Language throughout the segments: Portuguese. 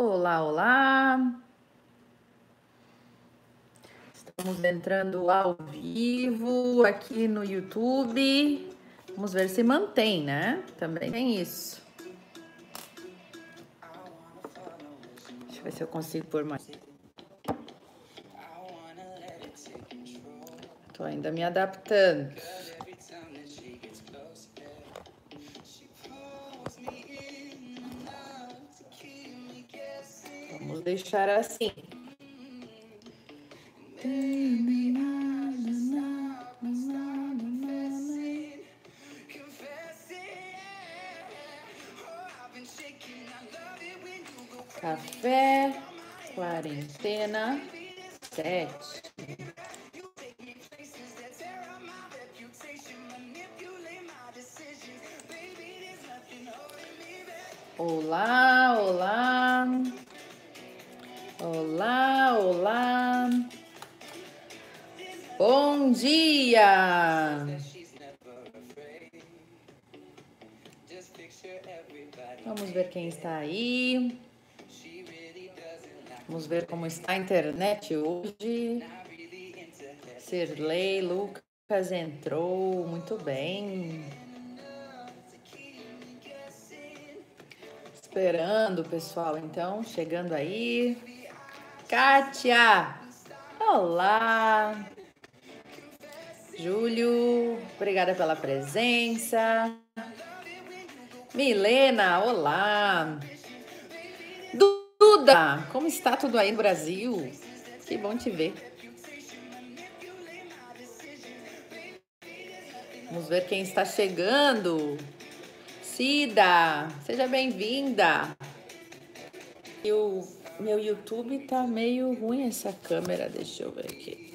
Olá, olá. Estamos entrando ao vivo aqui no YouTube. Vamos ver se mantém, né? Também tem isso. Deixa eu ver se eu consigo pôr mais. Tô ainda me adaptando. Deixar assim. Quem está aí. Vamos ver como está a internet hoje. Sirley, Lucas entrou, muito bem. Esperando, pessoal, então, chegando aí. Kátia! Olá! Júlio, obrigada pela presença. Milena, olá! Duda, como está tudo aí no Brasil? Que bom te ver. Vamos ver quem está chegando. Cida, seja bem-vinda. O meu YouTube tá meio ruim essa câmera, deixa eu ver aqui.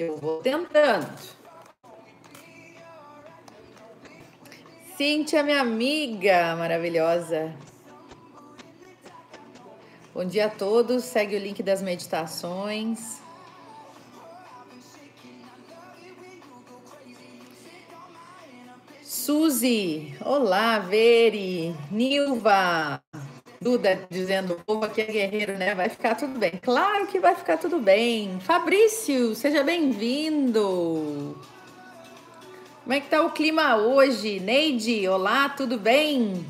Eu vou tentando. Cíntia, minha amiga maravilhosa. Bom dia a todos. Segue o link das meditações. Suzy, olá, Veri, Nilva, Duda dizendo, o povo aqui é guerreiro, né? Vai ficar tudo bem. Claro que vai ficar tudo bem. Fabrício, seja bem-vindo. Como é que tá o clima hoje? Neide, olá, tudo bem?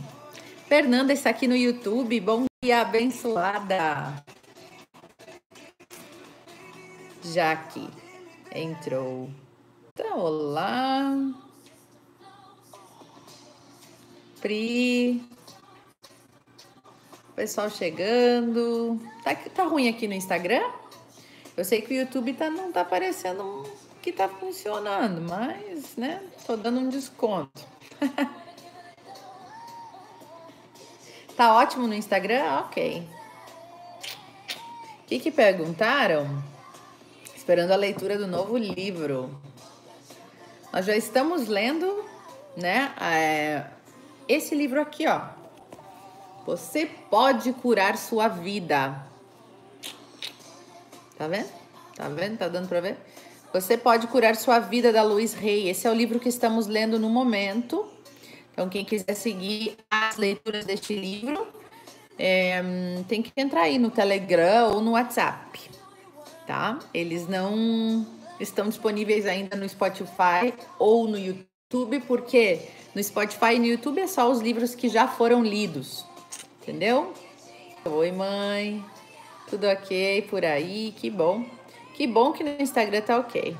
Fernanda está aqui no YouTube. Bom dia, abençoada. Jaque entrou. Então, olá. Pri. Pessoal chegando. Tá, tá ruim aqui no Instagram? Eu sei que o YouTube tá, não tá aparecendo que tá funcionando, mas, né, tô dando um desconto. tá ótimo no Instagram? Ok. O que que perguntaram? Esperando a leitura do novo livro. Nós já estamos lendo, né, é, esse livro aqui, ó. Você pode curar sua vida. Tá vendo? Tá vendo? Tá dando para ver? Você pode curar sua vida da Luiz Rey. Esse é o livro que estamos lendo no momento. Então, quem quiser seguir as leituras deste livro, é, tem que entrar aí no Telegram ou no WhatsApp, tá? Eles não estão disponíveis ainda no Spotify ou no YouTube, porque no Spotify e no YouTube é só os livros que já foram lidos, entendeu? Oi, mãe. Tudo ok por aí? Que bom. Que bom que no Instagram tá ok.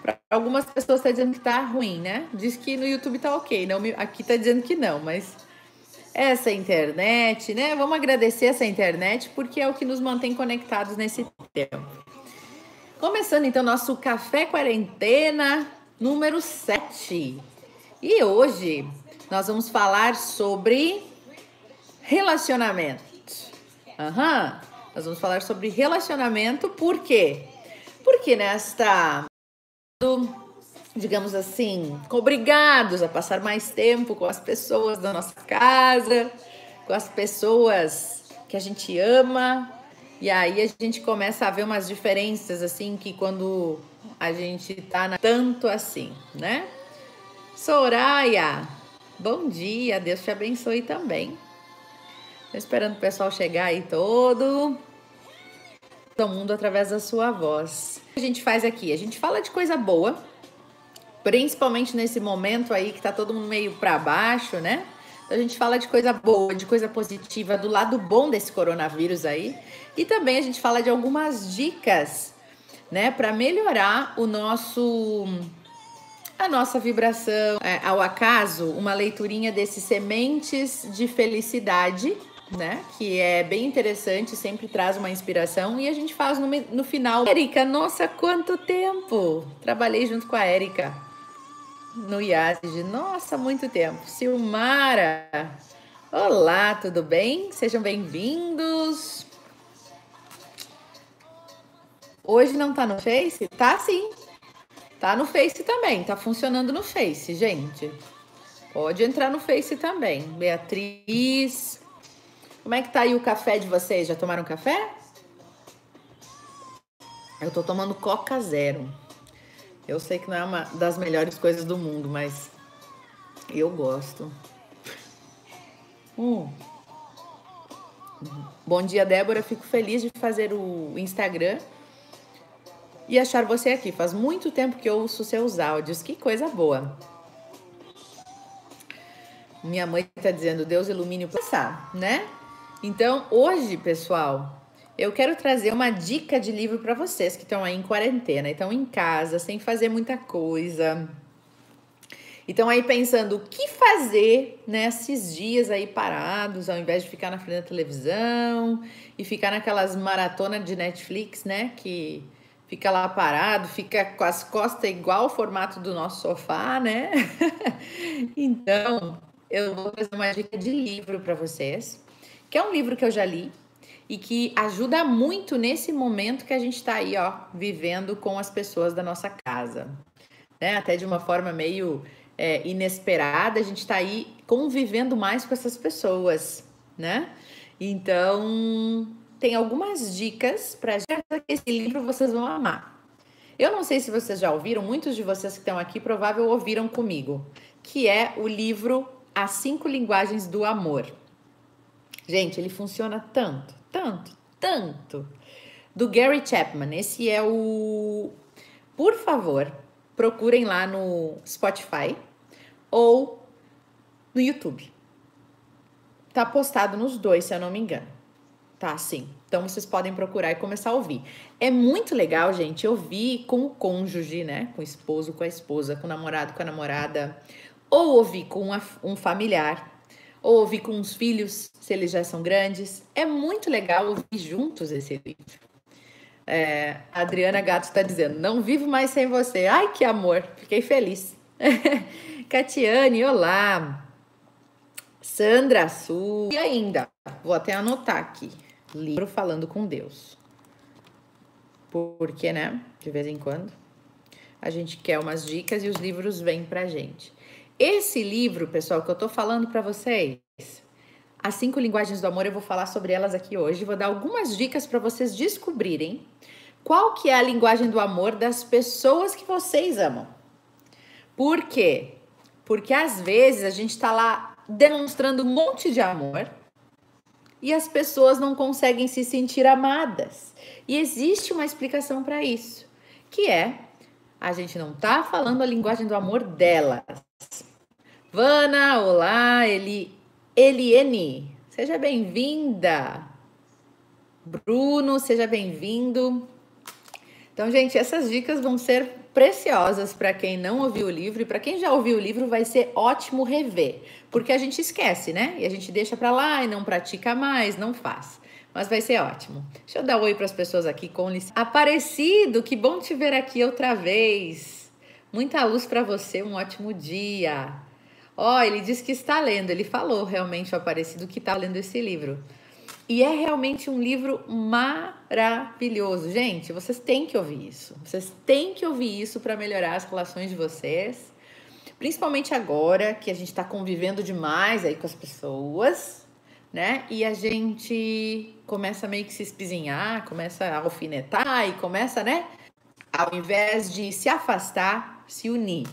Para algumas pessoas tá dizendo que tá ruim, né? Diz que no YouTube tá ok. Não, aqui tá dizendo que não, mas essa internet, né? Vamos agradecer essa internet porque é o que nos mantém conectados nesse tempo. Começando então nosso café quarentena número 7. E hoje nós vamos falar sobre relacionamento. Aham. Uhum. Nós vamos falar sobre relacionamento, por quê? Porque nesta, digamos assim, obrigados a passar mais tempo com as pessoas da nossa casa, com as pessoas que a gente ama, e aí a gente começa a ver umas diferenças assim que quando a gente tá na... tanto assim, né? Soraya, bom dia, Deus te abençoe também. Tô esperando o pessoal chegar aí todo. Todo mundo através da sua voz. O que a gente faz aqui? A gente fala de coisa boa, principalmente nesse momento aí que tá todo mundo meio para baixo, né? A gente fala de coisa boa, de coisa positiva, do lado bom desse coronavírus aí. E também a gente fala de algumas dicas, né, para melhorar o nosso a nossa vibração. É, ao acaso, uma leiturinha desses Sementes de Felicidade, né? Que é bem interessante, sempre traz uma inspiração. E a gente faz no, no final. Érica, nossa, quanto tempo! Trabalhei junto com a Érica no IASG. Nossa, muito tempo. Silmara, olá, tudo bem? Sejam bem-vindos. Hoje não tá no Face? Tá sim. Tá no Face também, tá funcionando no Face, gente. Pode entrar no Face também. Beatriz. Como é que tá aí o café de vocês? Já tomaram café? Eu tô tomando Coca Zero. Eu sei que não é uma das melhores coisas do mundo, mas eu gosto. Hum. Bom dia, Débora. Fico feliz de fazer o Instagram e achar você aqui. Faz muito tempo que eu ouço seus áudios. Que coisa boa. Minha mãe está dizendo, Deus ilumine o passar, né? Então, hoje, pessoal, eu quero trazer uma dica de livro para vocês que estão aí em quarentena, estão em casa, sem fazer muita coisa. Então aí pensando o que fazer nesses dias aí parados, ao invés de ficar na frente da televisão e ficar naquelas maratonas de Netflix, né, que fica lá parado, fica com as costas igual o formato do nosso sofá, né? então, eu vou trazer uma dica de livro para vocês, que é um livro que eu já li e que ajuda muito nesse momento que a gente está aí, ó, vivendo com as pessoas da nossa casa, né? Até de uma forma meio é, inesperada, a gente está aí convivendo mais com essas pessoas, né? Então, tem algumas dicas para esse livro vocês vão amar. Eu não sei se vocês já ouviram, muitos de vocês que estão aqui provavelmente ouviram comigo, que é o livro As Cinco Linguagens do Amor. Gente, ele funciona tanto, tanto, tanto. Do Gary Chapman. Esse é o. Por favor, procurem lá no Spotify ou no YouTube. Tá postado nos dois, se eu não me engano. Tá, sim. Então vocês podem procurar e começar a ouvir. É muito legal, gente, ouvir com o cônjuge, né? Com o esposo, com a esposa, com o namorado, com a namorada. Ou ouvir com um familiar. Ou ouvir com os filhos, se eles já são grandes. É muito legal ouvir juntos esse livro. É, a Adriana Gato está dizendo: Não vivo mais sem você. Ai, que amor! Fiquei feliz. Catiane, olá. Sandra Sul. E ainda, vou até anotar aqui livro falando com Deus. Porque, né, de vez em quando, a gente quer umas dicas e os livros vêm pra gente. Esse livro, pessoal, que eu tô falando para vocês, as cinco linguagens do amor, eu vou falar sobre elas aqui hoje, vou dar algumas dicas para vocês descobrirem qual que é a linguagem do amor das pessoas que vocês amam. Por quê? Porque às vezes a gente tá lá demonstrando um monte de amor, e as pessoas não conseguem se sentir amadas. E existe uma explicação para isso, que é a gente não tá falando a linguagem do amor delas. Vana, olá, Eli, Eliene, seja bem-vinda. Bruno, seja bem-vindo. Então, gente, essas dicas vão ser preciosas para quem não ouviu o livro e para quem já ouviu o livro vai ser ótimo rever, porque a gente esquece, né? E a gente deixa para lá e não pratica mais, não faz. Mas vai ser ótimo. Deixa eu dar um oi para as pessoas aqui com licença. Aparecido, que bom te ver aqui outra vez. Muita luz para você, um ótimo dia. Ó, oh, ele disse que está lendo, ele falou realmente o Aparecido que está lendo esse livro. E é realmente um livro maravilhoso. Gente, vocês têm que ouvir isso. Vocês têm que ouvir isso para melhorar as relações de vocês. Principalmente agora que a gente está convivendo demais aí com as pessoas, né? E a gente começa meio que se espizinhar, começa a alfinetar e começa, né? Ao invés de se afastar, se unir.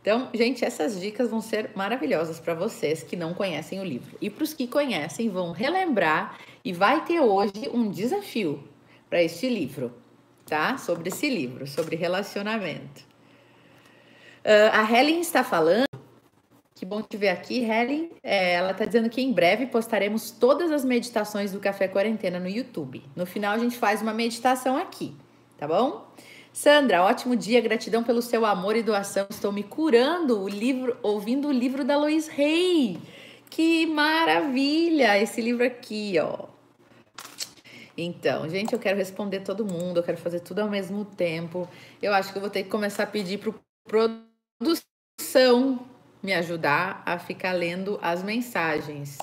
Então, gente, essas dicas vão ser maravilhosas para vocês que não conhecem o livro. E para os que conhecem, vão relembrar e vai ter hoje um desafio para este livro, tá? Sobre esse livro, sobre relacionamento. Uh, a Helen está falando. Que bom te ver aqui, Helen. É, ela está dizendo que em breve postaremos todas as meditações do Café Quarentena no YouTube. No final, a gente faz uma meditação aqui, tá bom? Sandra, ótimo dia, gratidão pelo seu amor e doação. Estou me curando o livro, ouvindo o livro da Lois Rey. Que maravilha! Esse livro aqui, ó. Então, gente, eu quero responder todo mundo, eu quero fazer tudo ao mesmo tempo. Eu acho que eu vou ter que começar a pedir para produção me ajudar a ficar lendo as mensagens,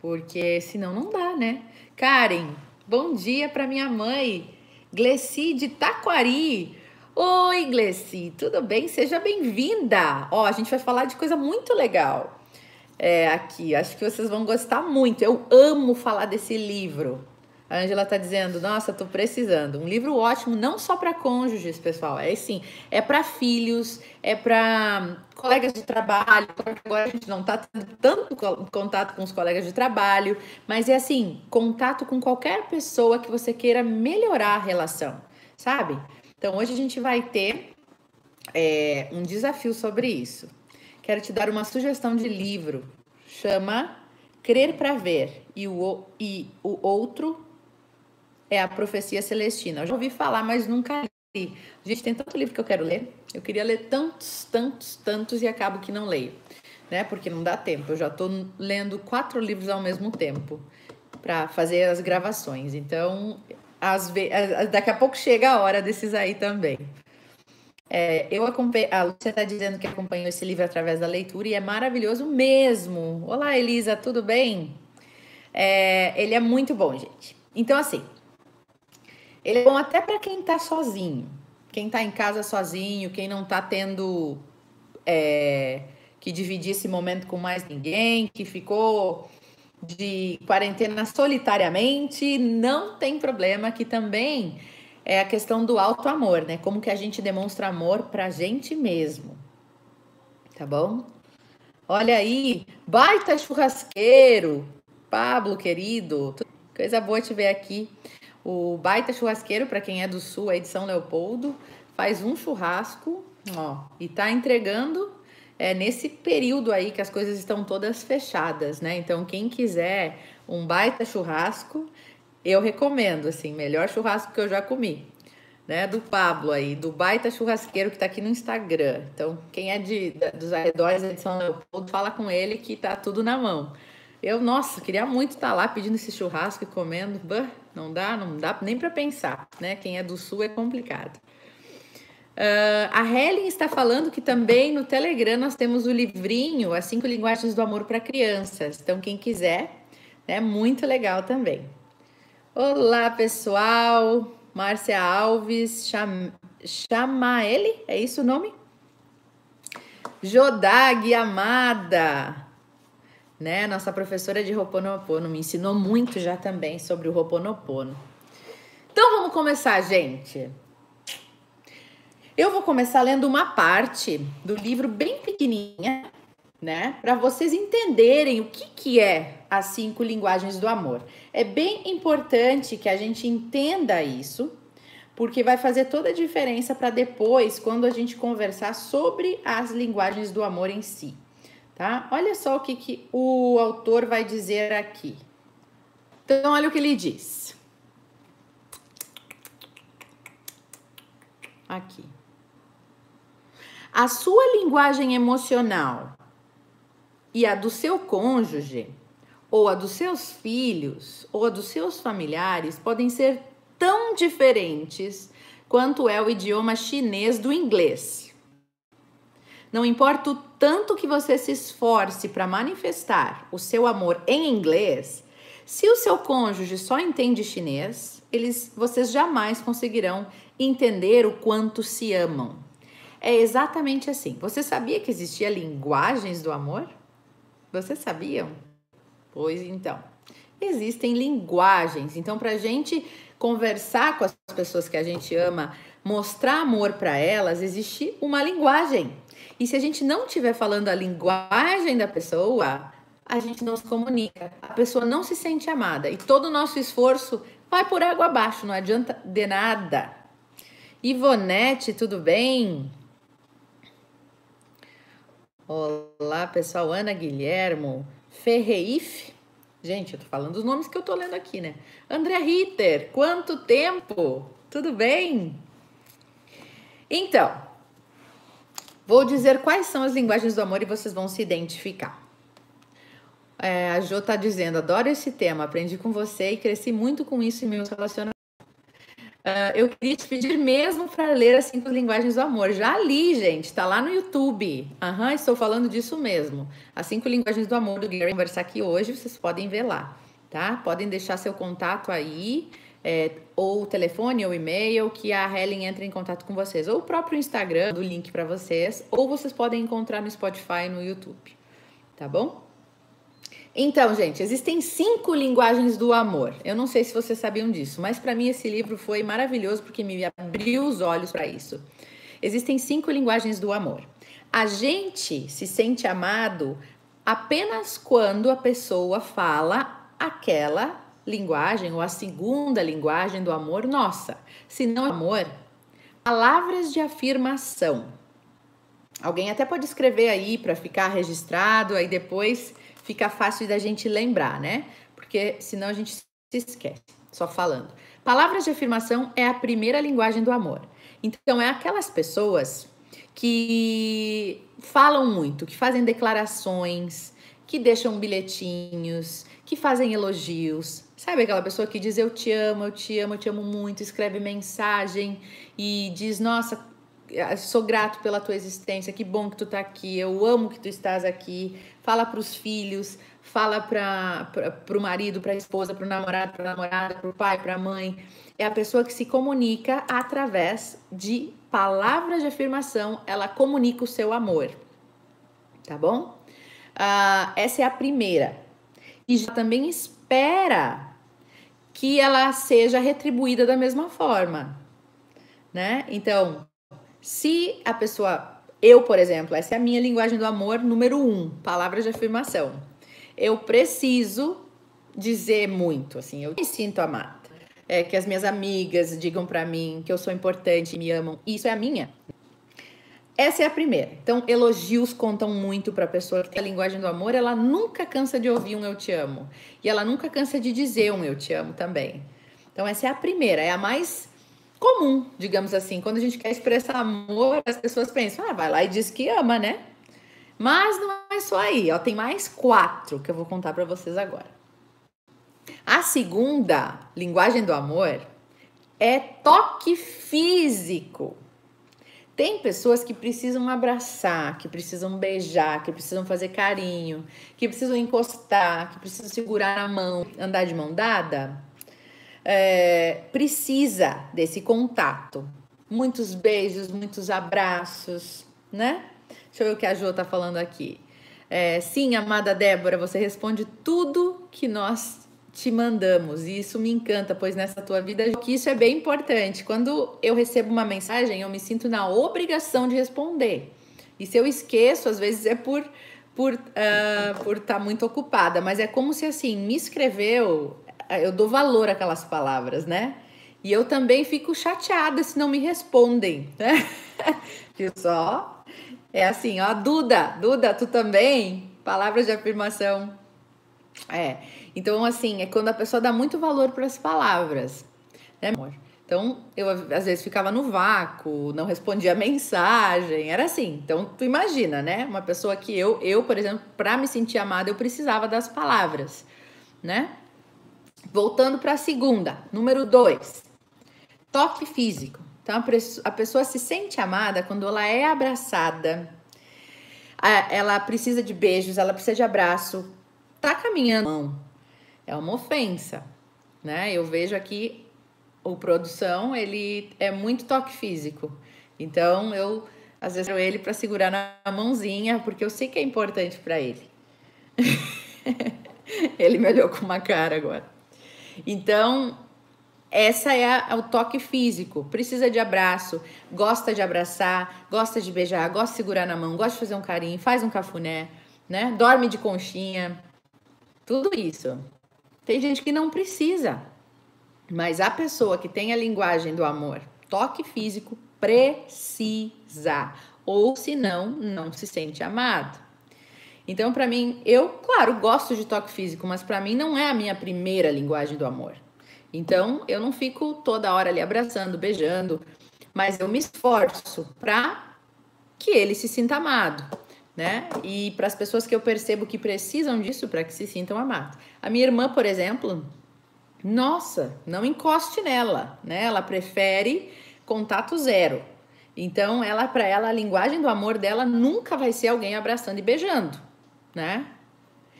porque senão não dá, né? Karen, bom dia para minha mãe. Gleci de Taquari. Oi, Gleci, tudo bem? Seja bem-vinda. Ó, a gente vai falar de coisa muito legal é, aqui. Acho que vocês vão gostar muito. Eu amo falar desse livro. A Angela tá dizendo: Nossa, tô precisando. Um livro ótimo, não só para cônjuges, pessoal. É sim, é para filhos, é para colegas de trabalho. Agora a gente não tá tendo tanto contato com os colegas de trabalho, mas é assim: contato com qualquer pessoa que você queira melhorar a relação, sabe? Então hoje a gente vai ter é, um desafio sobre isso. Quero te dar uma sugestão de livro. Chama Crer para Ver e o, e o outro é a Profecia Celestina. Eu já ouvi falar, mas nunca li. Gente, tem tanto livro que eu quero ler. Eu queria ler tantos, tantos, tantos e acabo que não leio, né? Porque não dá tempo. Eu já estou lendo quatro livros ao mesmo tempo para fazer as gravações. Então, vezes, daqui a pouco chega a hora desses aí também. É, eu acompanhei, a Lúcia está dizendo que acompanhou esse livro através da leitura e é maravilhoso mesmo. Olá, Elisa, tudo bem? É, ele é muito bom, gente. Então, assim, ele é bom até para quem está sozinho. Quem está em casa sozinho, quem não está tendo é, que dividir esse momento com mais ninguém, que ficou de quarentena solitariamente, não tem problema, que também é a questão do alto amor, né? Como que a gente demonstra amor pra gente mesmo. Tá bom? Olha aí, baita churrasqueiro, Pablo querido, coisa boa te ver aqui. O Baita Churrasqueiro, para quem é do sul, aí de São Leopoldo, faz um churrasco, ó, e tá entregando é, nesse período aí que as coisas estão todas fechadas, né? Então, quem quiser um baita churrasco, eu recomendo, assim, melhor churrasco que eu já comi, né? Do Pablo aí, do baita churrasqueiro que tá aqui no Instagram. Então, quem é de, dos arredores de São Leopoldo, fala com ele que tá tudo na mão. Eu, nossa, queria muito estar tá lá pedindo esse churrasco e comendo. Bah, não dá, não dá nem para pensar, né? Quem é do sul é complicado. Uh, a Helen está falando que também no Telegram nós temos o livrinho As Cinco Linguagens do Amor para Crianças. Então, quem quiser, é né, muito legal também. Olá, pessoal. Márcia Alves, cham... chama ele? É isso o nome? Jodag, amada né? Nossa professora de Roponopono me ensinou muito já também sobre o Roponopono. Então vamos começar, gente. Eu vou começar lendo uma parte do livro bem pequenininha, né? Para vocês entenderem o que, que é as cinco linguagens do amor. É bem importante que a gente entenda isso, porque vai fazer toda a diferença para depois, quando a gente conversar sobre as linguagens do amor em si tá? Olha só o que, que o autor vai dizer aqui. Então, olha o que ele diz. Aqui. A sua linguagem emocional e a do seu cônjuge, ou a dos seus filhos, ou a dos seus familiares podem ser tão diferentes quanto é o idioma chinês do inglês. Não importa o tanto que você se esforce para manifestar o seu amor em inglês, se o seu cônjuge só entende chinês, eles, vocês jamais conseguirão entender o quanto se amam. É exatamente assim. Você sabia que existia linguagens do amor? Vocês sabiam? Pois então, existem linguagens. Então, para a gente conversar com as pessoas que a gente ama, mostrar amor para elas, existe uma linguagem. E se a gente não estiver falando a linguagem da pessoa, a gente não se comunica. A pessoa não se sente amada. E todo o nosso esforço vai por água abaixo, não adianta de nada. Ivonete, tudo bem? Olá, pessoal. Ana Guilhermo, Ferreif. Gente, eu tô falando os nomes que eu tô lendo aqui, né? André Ritter, quanto tempo? Tudo bem? Então, vou dizer quais são as linguagens do amor e vocês vão se identificar. É, a Jo tá dizendo, adoro esse tema, aprendi com você e cresci muito com isso em meus relacionamentos. Uh, eu queria te pedir mesmo para ler as cinco linguagens do amor. Já li, gente, tá lá no YouTube. Uhum, estou falando disso mesmo. As cinco linguagens do amor do Gary conversar aqui hoje, vocês podem ver lá, tá? Podem deixar seu contato aí, é, ou telefone ou e-mail, que a Helen entra em contato com vocês. Ou o próprio Instagram, do link para vocês, ou vocês podem encontrar no Spotify e no YouTube, tá bom? Então, gente, existem cinco linguagens do amor. Eu não sei se vocês sabiam disso, mas para mim esse livro foi maravilhoso porque me abriu os olhos para isso. Existem cinco linguagens do amor. A gente se sente amado apenas quando a pessoa fala aquela linguagem ou a segunda linguagem do amor nossa. Se não amor, palavras de afirmação. Alguém até pode escrever aí para ficar registrado, aí depois fica fácil da gente lembrar, né? Porque senão a gente se esquece, só falando. Palavras de afirmação é a primeira linguagem do amor. Então, é aquelas pessoas que falam muito, que fazem declarações, que deixam bilhetinhos, que fazem elogios. Sabe aquela pessoa que diz eu te amo, eu te amo, eu te amo muito, escreve mensagem e diz, nossa, sou grato pela tua existência, que bom que tu tá aqui, eu amo que tu estás aqui. Fala para os filhos, fala para o marido, para a esposa, para o namorado, para a namorada, para o pai, para a mãe. É a pessoa que se comunica através de palavras de afirmação, ela comunica o seu amor. Tá bom? Uh, essa é a primeira. E já também espera que ela seja retribuída da mesma forma, né? Então, se a pessoa, eu, por exemplo, essa é a minha linguagem do amor número um, palavras de afirmação. Eu preciso dizer muito, assim, eu me sinto amada. É, que as minhas amigas digam para mim que eu sou importante, me amam. Isso é a minha. Essa é a primeira. Então, elogios contam muito para a pessoa que tem a linguagem do amor. Ela nunca cansa de ouvir um eu te amo. E ela nunca cansa de dizer um eu te amo também. Então, essa é a primeira, é a mais comum, digamos assim. Quando a gente quer expressar amor, as pessoas pensam, ah, vai lá e diz que ama, né? Mas não é só aí, ó, tem mais quatro que eu vou contar para vocês agora. A segunda linguagem do amor é toque físico. Tem pessoas que precisam abraçar, que precisam beijar, que precisam fazer carinho, que precisam encostar, que precisam segurar a mão, andar de mão dada é, precisa desse contato. Muitos beijos, muitos abraços, né? Deixa eu ver o que a Jo tá falando aqui. É, sim, amada Débora, você responde tudo que nós te mandamos e isso me encanta, pois nessa tua vida que isso é bem importante. Quando eu recebo uma mensagem, eu me sinto na obrigação de responder. E se eu esqueço, às vezes é por por uh, por estar tá muito ocupada, mas é como se assim me escreveu, eu dou valor àquelas palavras, né? E eu também fico chateada se não me respondem, né? Viu só? É assim, ó, Duda, Duda, tu também? Palavras de afirmação. É. Então, assim, é quando a pessoa dá muito valor para as palavras, né, amor? Então, eu às vezes ficava no vácuo, não respondia mensagem, era assim. Então, tu imagina, né? Uma pessoa que eu, eu, por exemplo, para me sentir amada, eu precisava das palavras, né? Voltando para a segunda, número dois, toque físico. Então, a pessoa se sente amada quando ela é abraçada, ela precisa de beijos, ela precisa de abraço, tá caminhando. É uma ofensa, né? Eu vejo aqui o produção, ele é muito toque físico. Então, eu às vezes eu ele para segurar na mãozinha, porque eu sei que é importante para ele. ele me olhou com uma cara agora. Então, essa é a, o toque físico. Precisa de abraço, gosta de abraçar, gosta de beijar, gosta de segurar na mão, gosta de fazer um carinho, faz um cafuné, né? Dorme de conchinha. Tudo isso. Tem gente que não precisa. Mas a pessoa que tem a linguagem do amor, toque físico, precisa. Ou senão, não se sente amado. Então, para mim, eu, claro, gosto de toque físico, mas para mim não é a minha primeira linguagem do amor. Então, eu não fico toda hora ali abraçando, beijando, mas eu me esforço para que ele se sinta amado, né? E para as pessoas que eu percebo que precisam disso para que se sintam amados. A minha irmã, por exemplo, nossa, não encoste nela, né? Ela prefere contato zero. Então, ela para ela a linguagem do amor dela nunca vai ser alguém abraçando e beijando, né?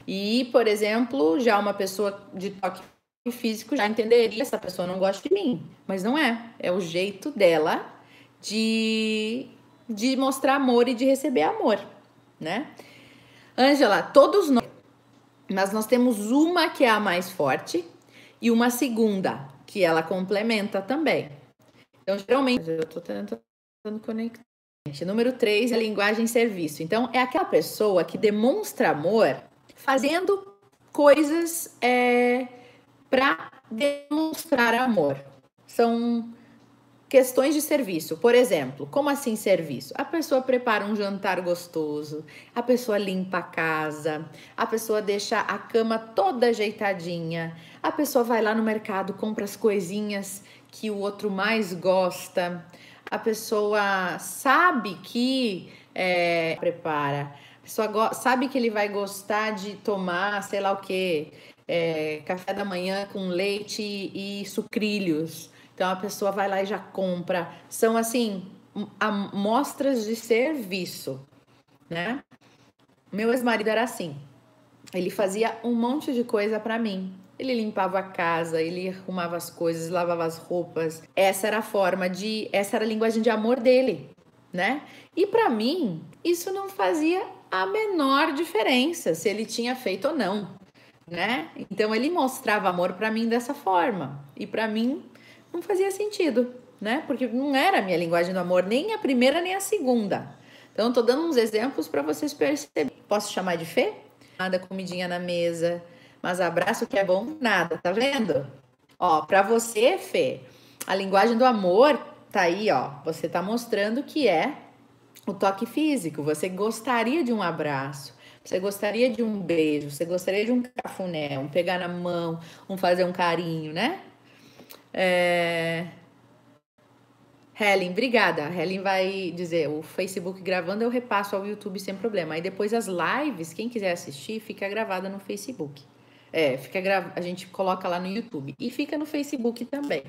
E, por exemplo, já uma pessoa de toque físico já entenderia essa pessoa não gosta de mim, mas não é. É o jeito dela de de mostrar amor e de receber amor, né? Ângela, todos nós, mas nós temos uma que é a mais forte e uma segunda que ela complementa também. Então, geralmente, eu tô tentando conectar. Número 3 é linguagem serviço. Então, é aquela pessoa que demonstra amor fazendo coisas é, para demonstrar amor. São questões de serviço. Por exemplo, como assim serviço? A pessoa prepara um jantar gostoso, a pessoa limpa a casa, a pessoa deixa a cama toda ajeitadinha, a pessoa vai lá no mercado, compra as coisinhas que o outro mais gosta, a pessoa sabe que é, prepara, a pessoa sabe que ele vai gostar de tomar, sei lá o que, é, café da manhã com leite e sucrilhos. Então a pessoa vai lá e já compra. São assim amostras de serviço, né? Meu ex-marido era assim. Ele fazia um monte de coisa para mim. Ele limpava a casa, ele arrumava as coisas, lavava as roupas. Essa era a forma de, essa era a linguagem de amor dele, né? E para mim, isso não fazia a menor diferença se ele tinha feito ou não né? Então ele mostrava amor para mim dessa forma e para mim não fazia sentido, né? Porque não era a minha linguagem do amor nem a primeira nem a segunda. Então tô dando uns exemplos para vocês perceberem. Posso chamar de Fê? Nada comidinha na mesa, mas abraço que é bom nada, tá vendo? Ó, para você, Fê, a linguagem do amor tá aí, ó. Você tá mostrando que é o toque físico. Você gostaria de um abraço. Você gostaria de um beijo, você gostaria de um cafuné, um pegar na mão, um fazer um carinho, né? É... Helen, obrigada. Helen vai dizer, o Facebook gravando eu repasso ao YouTube sem problema. Aí depois as lives, quem quiser assistir, fica gravada no Facebook. É, fica a gente coloca lá no YouTube e fica no Facebook também.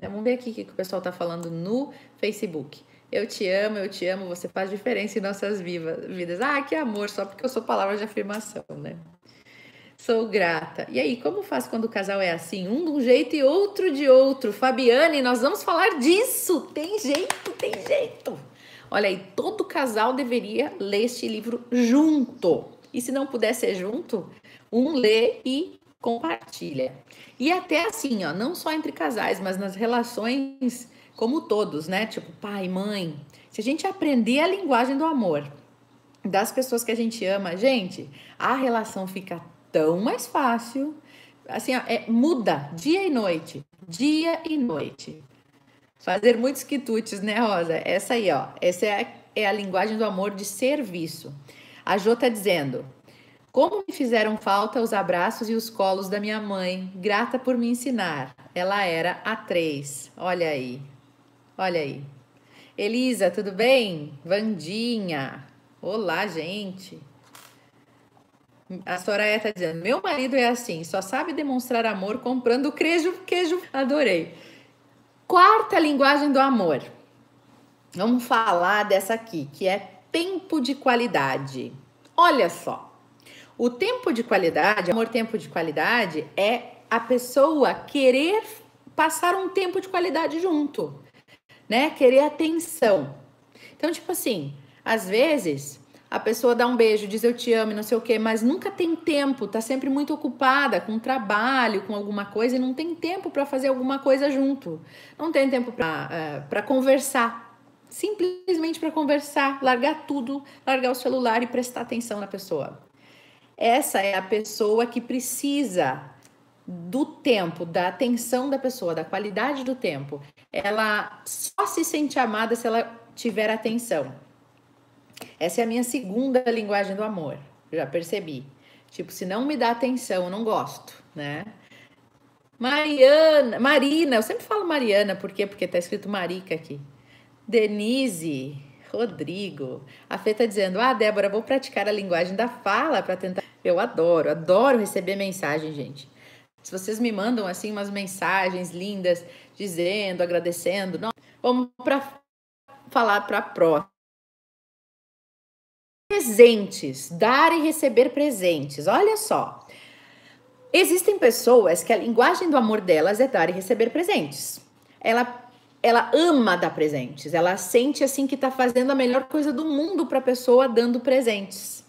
Vamos ver aqui o que o pessoal tá falando no Facebook. Eu te amo, eu te amo, você faz diferença em nossas vidas. Ah, que amor, só porque eu sou palavra de afirmação, né? Sou grata. E aí, como faz quando o casal é assim? Um de um jeito e outro de outro. Fabiane, nós vamos falar disso. Tem jeito, tem jeito. Olha aí, todo casal deveria ler este livro junto. E se não puder ser junto, um lê e compartilha. E até assim, ó, não só entre casais, mas nas relações como todos, né? Tipo, pai, mãe. Se a gente aprender a linguagem do amor das pessoas que a gente ama, gente, a relação fica tão mais fácil. Assim, é, muda dia e noite, dia e noite. Fazer muitos quitutes, né, Rosa? Essa aí, ó. Essa é a, é a linguagem do amor de serviço. A Jô tá dizendo: Como me fizeram falta os abraços e os colos da minha mãe, grata por me ensinar. Ela era a três. Olha aí, Olha aí. Elisa, tudo bem? Vandinha. Olá, gente. A Soraya está dizendo: meu marido é assim, só sabe demonstrar amor comprando queijo, queijo. Adorei. Quarta linguagem do amor. Vamos falar dessa aqui, que é tempo de qualidade. Olha só. O tempo de qualidade, amor tempo de qualidade, é a pessoa querer passar um tempo de qualidade junto né? Querer atenção. Então, tipo assim, às vezes a pessoa dá um beijo, diz eu te amo, não sei o quê, mas nunca tem tempo, tá sempre muito ocupada com trabalho, com alguma coisa e não tem tempo para fazer alguma coisa junto. Não tem tempo para uh, conversar. Simplesmente para conversar, largar tudo, largar o celular e prestar atenção na pessoa. Essa é a pessoa que precisa do tempo, da atenção da pessoa, da qualidade do tempo. Ela só se sente amada se ela tiver atenção. Essa é a minha segunda linguagem do amor. Já percebi. Tipo, se não me dá atenção, eu não gosto, né? Mariana, Marina, eu sempre falo Mariana, por quê? Porque tá escrito Marica aqui. Denise, Rodrigo. A Fê tá dizendo: Ah, Débora, vou praticar a linguagem da fala para tentar. Eu adoro, adoro receber mensagem, gente. Se vocês me mandam assim umas mensagens lindas, dizendo, agradecendo, não, vamos para falar para próxima presentes, dar e receber presentes. Olha só. Existem pessoas que a linguagem do amor delas é dar e receber presentes. Ela ela ama dar presentes. Ela sente assim que está fazendo a melhor coisa do mundo para a pessoa dando presentes.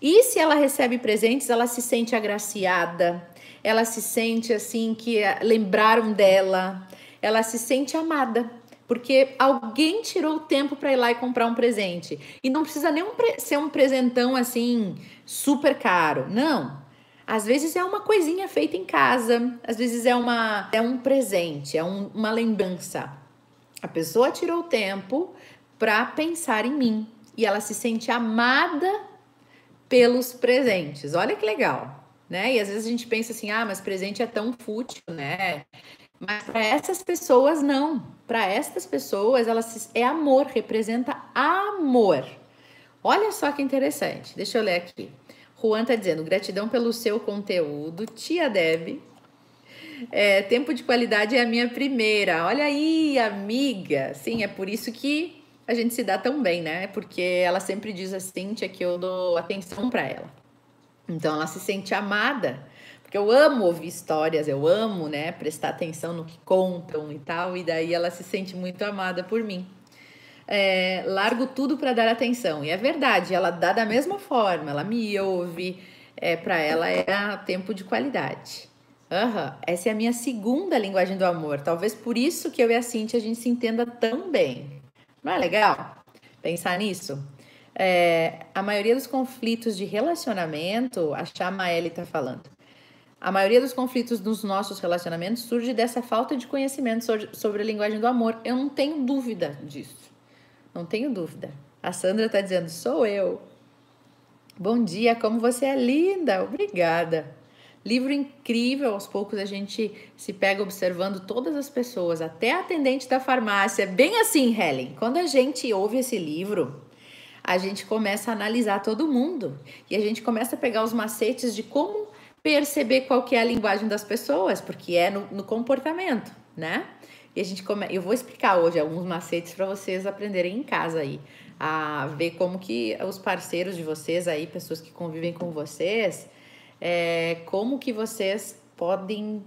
E se ela recebe presentes, ela se sente agraciada. Ela se sente assim que lembraram dela. Ela se sente amada porque alguém tirou o tempo para ir lá e comprar um presente. E não precisa nem um ser um presentão assim super caro. Não. Às vezes é uma coisinha feita em casa, às vezes é uma é um presente, é um, uma lembrança. A pessoa tirou o tempo para pensar em mim e ela se sente amada pelos presentes. Olha que legal, né? E às vezes a gente pensa assim: "Ah, mas presente é tão fútil, né? Mas para essas pessoas, não. Para essas pessoas, elas é amor, representa amor. Olha só que interessante. Deixa eu ler aqui. Juan tá dizendo: gratidão pelo seu conteúdo. Tia Deb. É, tempo de qualidade é a minha primeira. Olha aí, amiga. Sim, é por isso que a gente se dá tão bem, né? Porque ela sempre diz assim, tia, que eu dou atenção para ela. Então ela se sente amada porque eu amo ouvir histórias, eu amo, né, prestar atenção no que contam e tal, e daí ela se sente muito amada por mim. É, largo tudo para dar atenção. E é verdade, ela dá da mesma forma, ela me ouve, é, para ela é tempo de qualidade. Uhum. Essa é a minha segunda linguagem do amor. Talvez por isso que eu e a Cintia a gente se entenda tão bem. Não é legal pensar nisso? É, a maioria dos conflitos de relacionamento, a Chamaeli está falando, a maioria dos conflitos dos nossos relacionamentos surge dessa falta de conhecimento sobre a linguagem do amor. Eu não tenho dúvida disso. Não tenho dúvida. A Sandra está dizendo: sou eu. Bom dia, como você é linda. Obrigada. Livro incrível, aos poucos a gente se pega observando todas as pessoas, até a atendente da farmácia. Bem assim, Helen, quando a gente ouve esse livro, a gente começa a analisar todo mundo e a gente começa a pegar os macetes de como perceber qual que é a linguagem das pessoas, porque é no, no comportamento, né? E a gente come... eu vou explicar hoje alguns macetes para vocês aprenderem em casa aí, a ver como que os parceiros de vocês aí, pessoas que convivem com vocês, é, como que vocês podem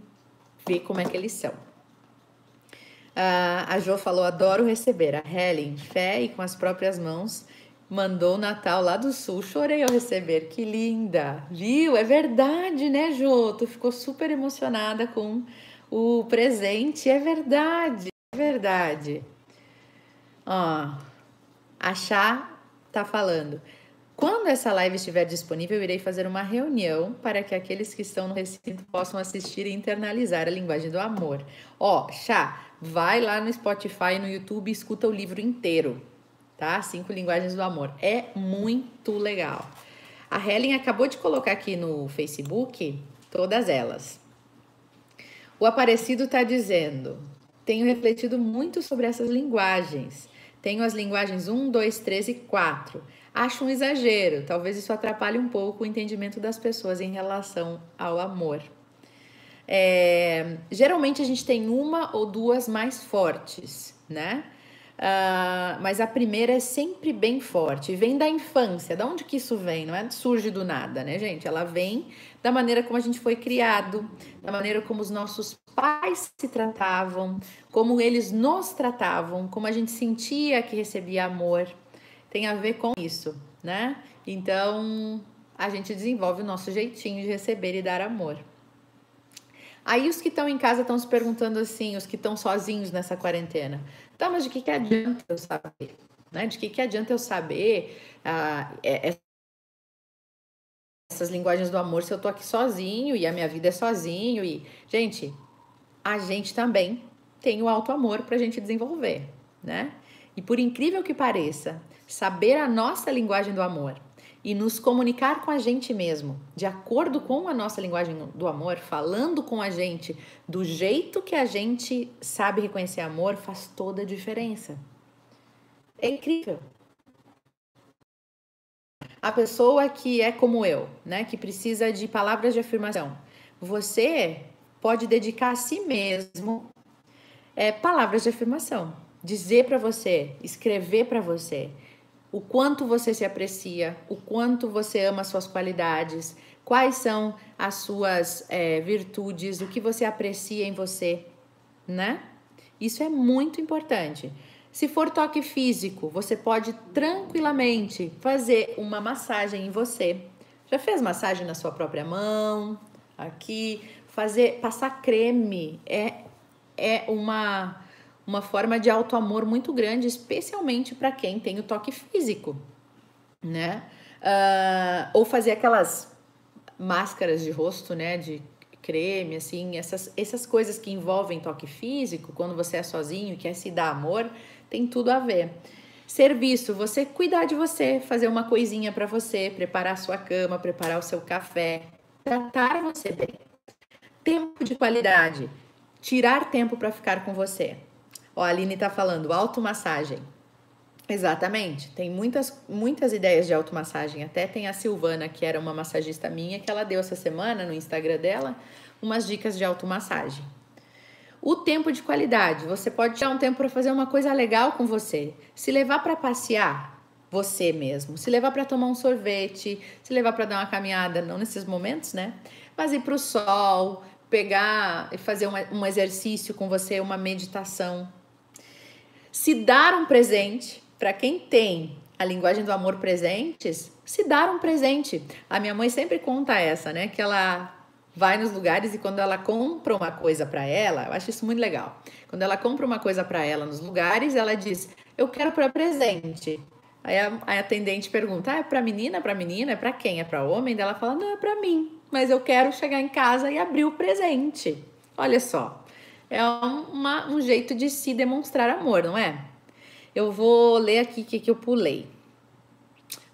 ver como é que eles são. Uh, a Jo falou: adoro receber. A Helen, fé e com as próprias mãos, Mandou o Natal lá do Sul. Chorei ao receber. Que linda. Viu? É verdade, né, Jô? Tu ficou super emocionada com o presente. É verdade. É verdade. Ó, a Chá tá falando. Quando essa live estiver disponível, eu irei fazer uma reunião para que aqueles que estão no recinto possam assistir e internalizar a linguagem do amor. Ó, Chá, vai lá no Spotify no YouTube e escuta o livro inteiro tá? Cinco linguagens do amor. É muito legal. A Helen acabou de colocar aqui no Facebook todas elas. O Aparecido está dizendo: tenho refletido muito sobre essas linguagens. Tenho as linguagens 1, 2, 3 e 4. Acho um exagero, talvez isso atrapalhe um pouco o entendimento das pessoas em relação ao amor. É, geralmente a gente tem uma ou duas mais fortes, né? Uh, mas a primeira é sempre bem forte, vem da infância. Da onde que isso vem? Não é surge do nada, né, gente? Ela vem da maneira como a gente foi criado, da maneira como os nossos pais se tratavam, como eles nos tratavam, como a gente sentia que recebia amor. tem a ver com isso, né? Então, a gente desenvolve o nosso jeitinho de receber e dar amor. Aí os que estão em casa estão se perguntando assim, os que estão sozinhos nessa quarentena. Tá, mas de que, que adianta eu saber? Né? De que, que adianta eu saber ah, é, essas linguagens do amor se eu tô aqui sozinho e a minha vida é sozinho? E, gente, a gente também tem o alto amor para a gente desenvolver, né? E por incrível que pareça, saber a nossa linguagem do amor e nos comunicar com a gente mesmo, de acordo com a nossa linguagem do amor, falando com a gente do jeito que a gente sabe reconhecer amor, faz toda a diferença. É incrível. A pessoa que é como eu, né, que precisa de palavras de afirmação, você pode dedicar a si mesmo é, palavras de afirmação, dizer para você, escrever para você o quanto você se aprecia, o quanto você ama as suas qualidades, quais são as suas é, virtudes, o que você aprecia em você, né? Isso é muito importante. Se for toque físico, você pode tranquilamente fazer uma massagem em você. Já fez massagem na sua própria mão? Aqui, fazer passar creme é é uma uma forma de auto amor muito grande, especialmente para quem tem o toque físico, né? Uh, ou fazer aquelas máscaras de rosto, né? De creme, assim, essas, essas coisas que envolvem toque físico, quando você é sozinho e quer se dar amor, tem tudo a ver. Serviço, você cuidar de você, fazer uma coisinha para você, preparar a sua cama, preparar o seu café, tratar você bem. Tempo de qualidade, tirar tempo para ficar com você. Ó, a Aline tá falando, automassagem. Exatamente, tem muitas, muitas ideias de automassagem. Até tem a Silvana, que era uma massagista minha, que ela deu essa semana no Instagram dela umas dicas de automassagem. O tempo de qualidade, você pode tirar um tempo para fazer uma coisa legal com você. Se levar para passear, você mesmo. Se levar para tomar um sorvete, se levar para dar uma caminhada, não nesses momentos, né? Mas ir para o sol, pegar e fazer um, um exercício com você, uma meditação se dar um presente, para quem tem a linguagem do amor presentes, se dar um presente. A minha mãe sempre conta essa, né? Que ela vai nos lugares e quando ela compra uma coisa para ela, eu acho isso muito legal. Quando ela compra uma coisa para ela nos lugares, ela diz: "Eu quero para presente". Aí a, a, atendente pergunta: ah, "É para menina, para menina, é para quem? É para homem?" Daí ela fala: "Não, é para mim, mas eu quero chegar em casa e abrir o presente". Olha só é uma, um jeito de se demonstrar amor, não é? Eu vou ler aqui o que, que eu pulei.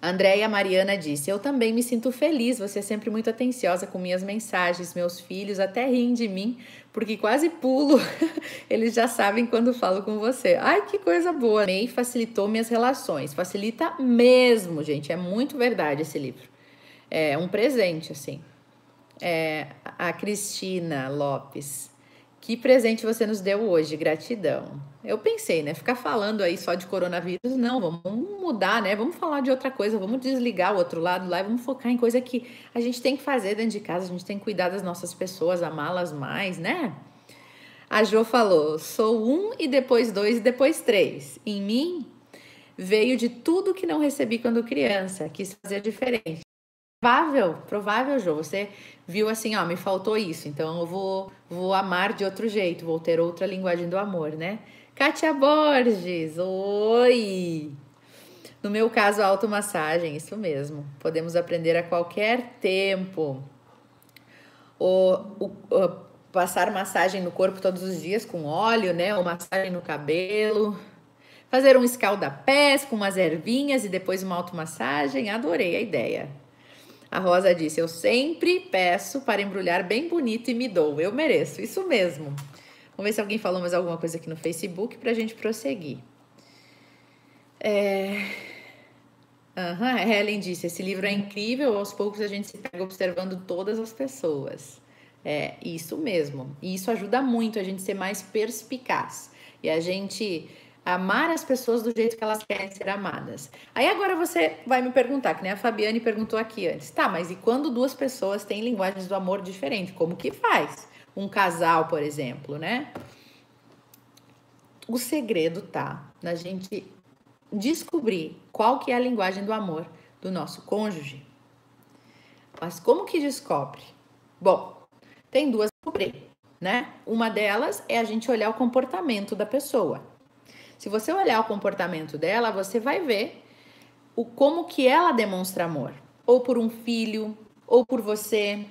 Andréia Mariana disse: Eu também me sinto feliz. Você é sempre muito atenciosa com minhas mensagens. Meus filhos até riem de mim, porque quase pulo. Eles já sabem quando falo com você. Ai, que coisa boa. Mei facilitou minhas relações. Facilita mesmo, gente. É muito verdade esse livro. É um presente, assim. É, a Cristina Lopes. Que presente você nos deu hoje, gratidão. Eu pensei, né? Ficar falando aí só de coronavírus, não, vamos mudar, né? Vamos falar de outra coisa, vamos desligar o outro lado lá e vamos focar em coisa que a gente tem que fazer dentro de casa, a gente tem que cuidar das nossas pessoas, amá-las mais, né? A Jo falou: sou um e depois dois e depois três. Em mim veio de tudo que não recebi quando criança, quis fazer diferente. Provável, provável, Jô. Você viu assim, ó, me faltou isso, então eu vou, vou amar de outro jeito, vou ter outra linguagem do amor, né? Kátia Borges, oi! No meu caso, automassagem, isso mesmo. Podemos aprender a qualquer tempo. O, o, o, passar massagem no corpo todos os dias com óleo, né? Ou massagem no cabelo. Fazer um escalda-pés com umas ervinhas e depois uma automassagem. Adorei a ideia. A Rosa disse: Eu sempre peço para embrulhar bem bonito e me dou. Eu mereço, isso mesmo. Vamos ver se alguém falou mais alguma coisa aqui no Facebook para a gente prosseguir. É... Uhum, Helen disse: Esse livro é incrível. Aos poucos a gente se pega observando todas as pessoas. É isso mesmo. E isso ajuda muito a gente ser mais perspicaz. E a gente Amar as pessoas do jeito que elas querem ser amadas. Aí agora você vai me perguntar, que nem a Fabiane perguntou aqui antes. Tá, mas e quando duas pessoas têm linguagens do amor diferentes? Como que faz? Um casal, por exemplo, né? O segredo tá na gente descobrir qual que é a linguagem do amor do nosso cônjuge. Mas como que descobre? Bom, tem duas descobrir, né? Uma delas é a gente olhar o comportamento da pessoa. Se você olhar o comportamento dela, você vai ver o como que ela demonstra amor, ou por um filho, ou por você,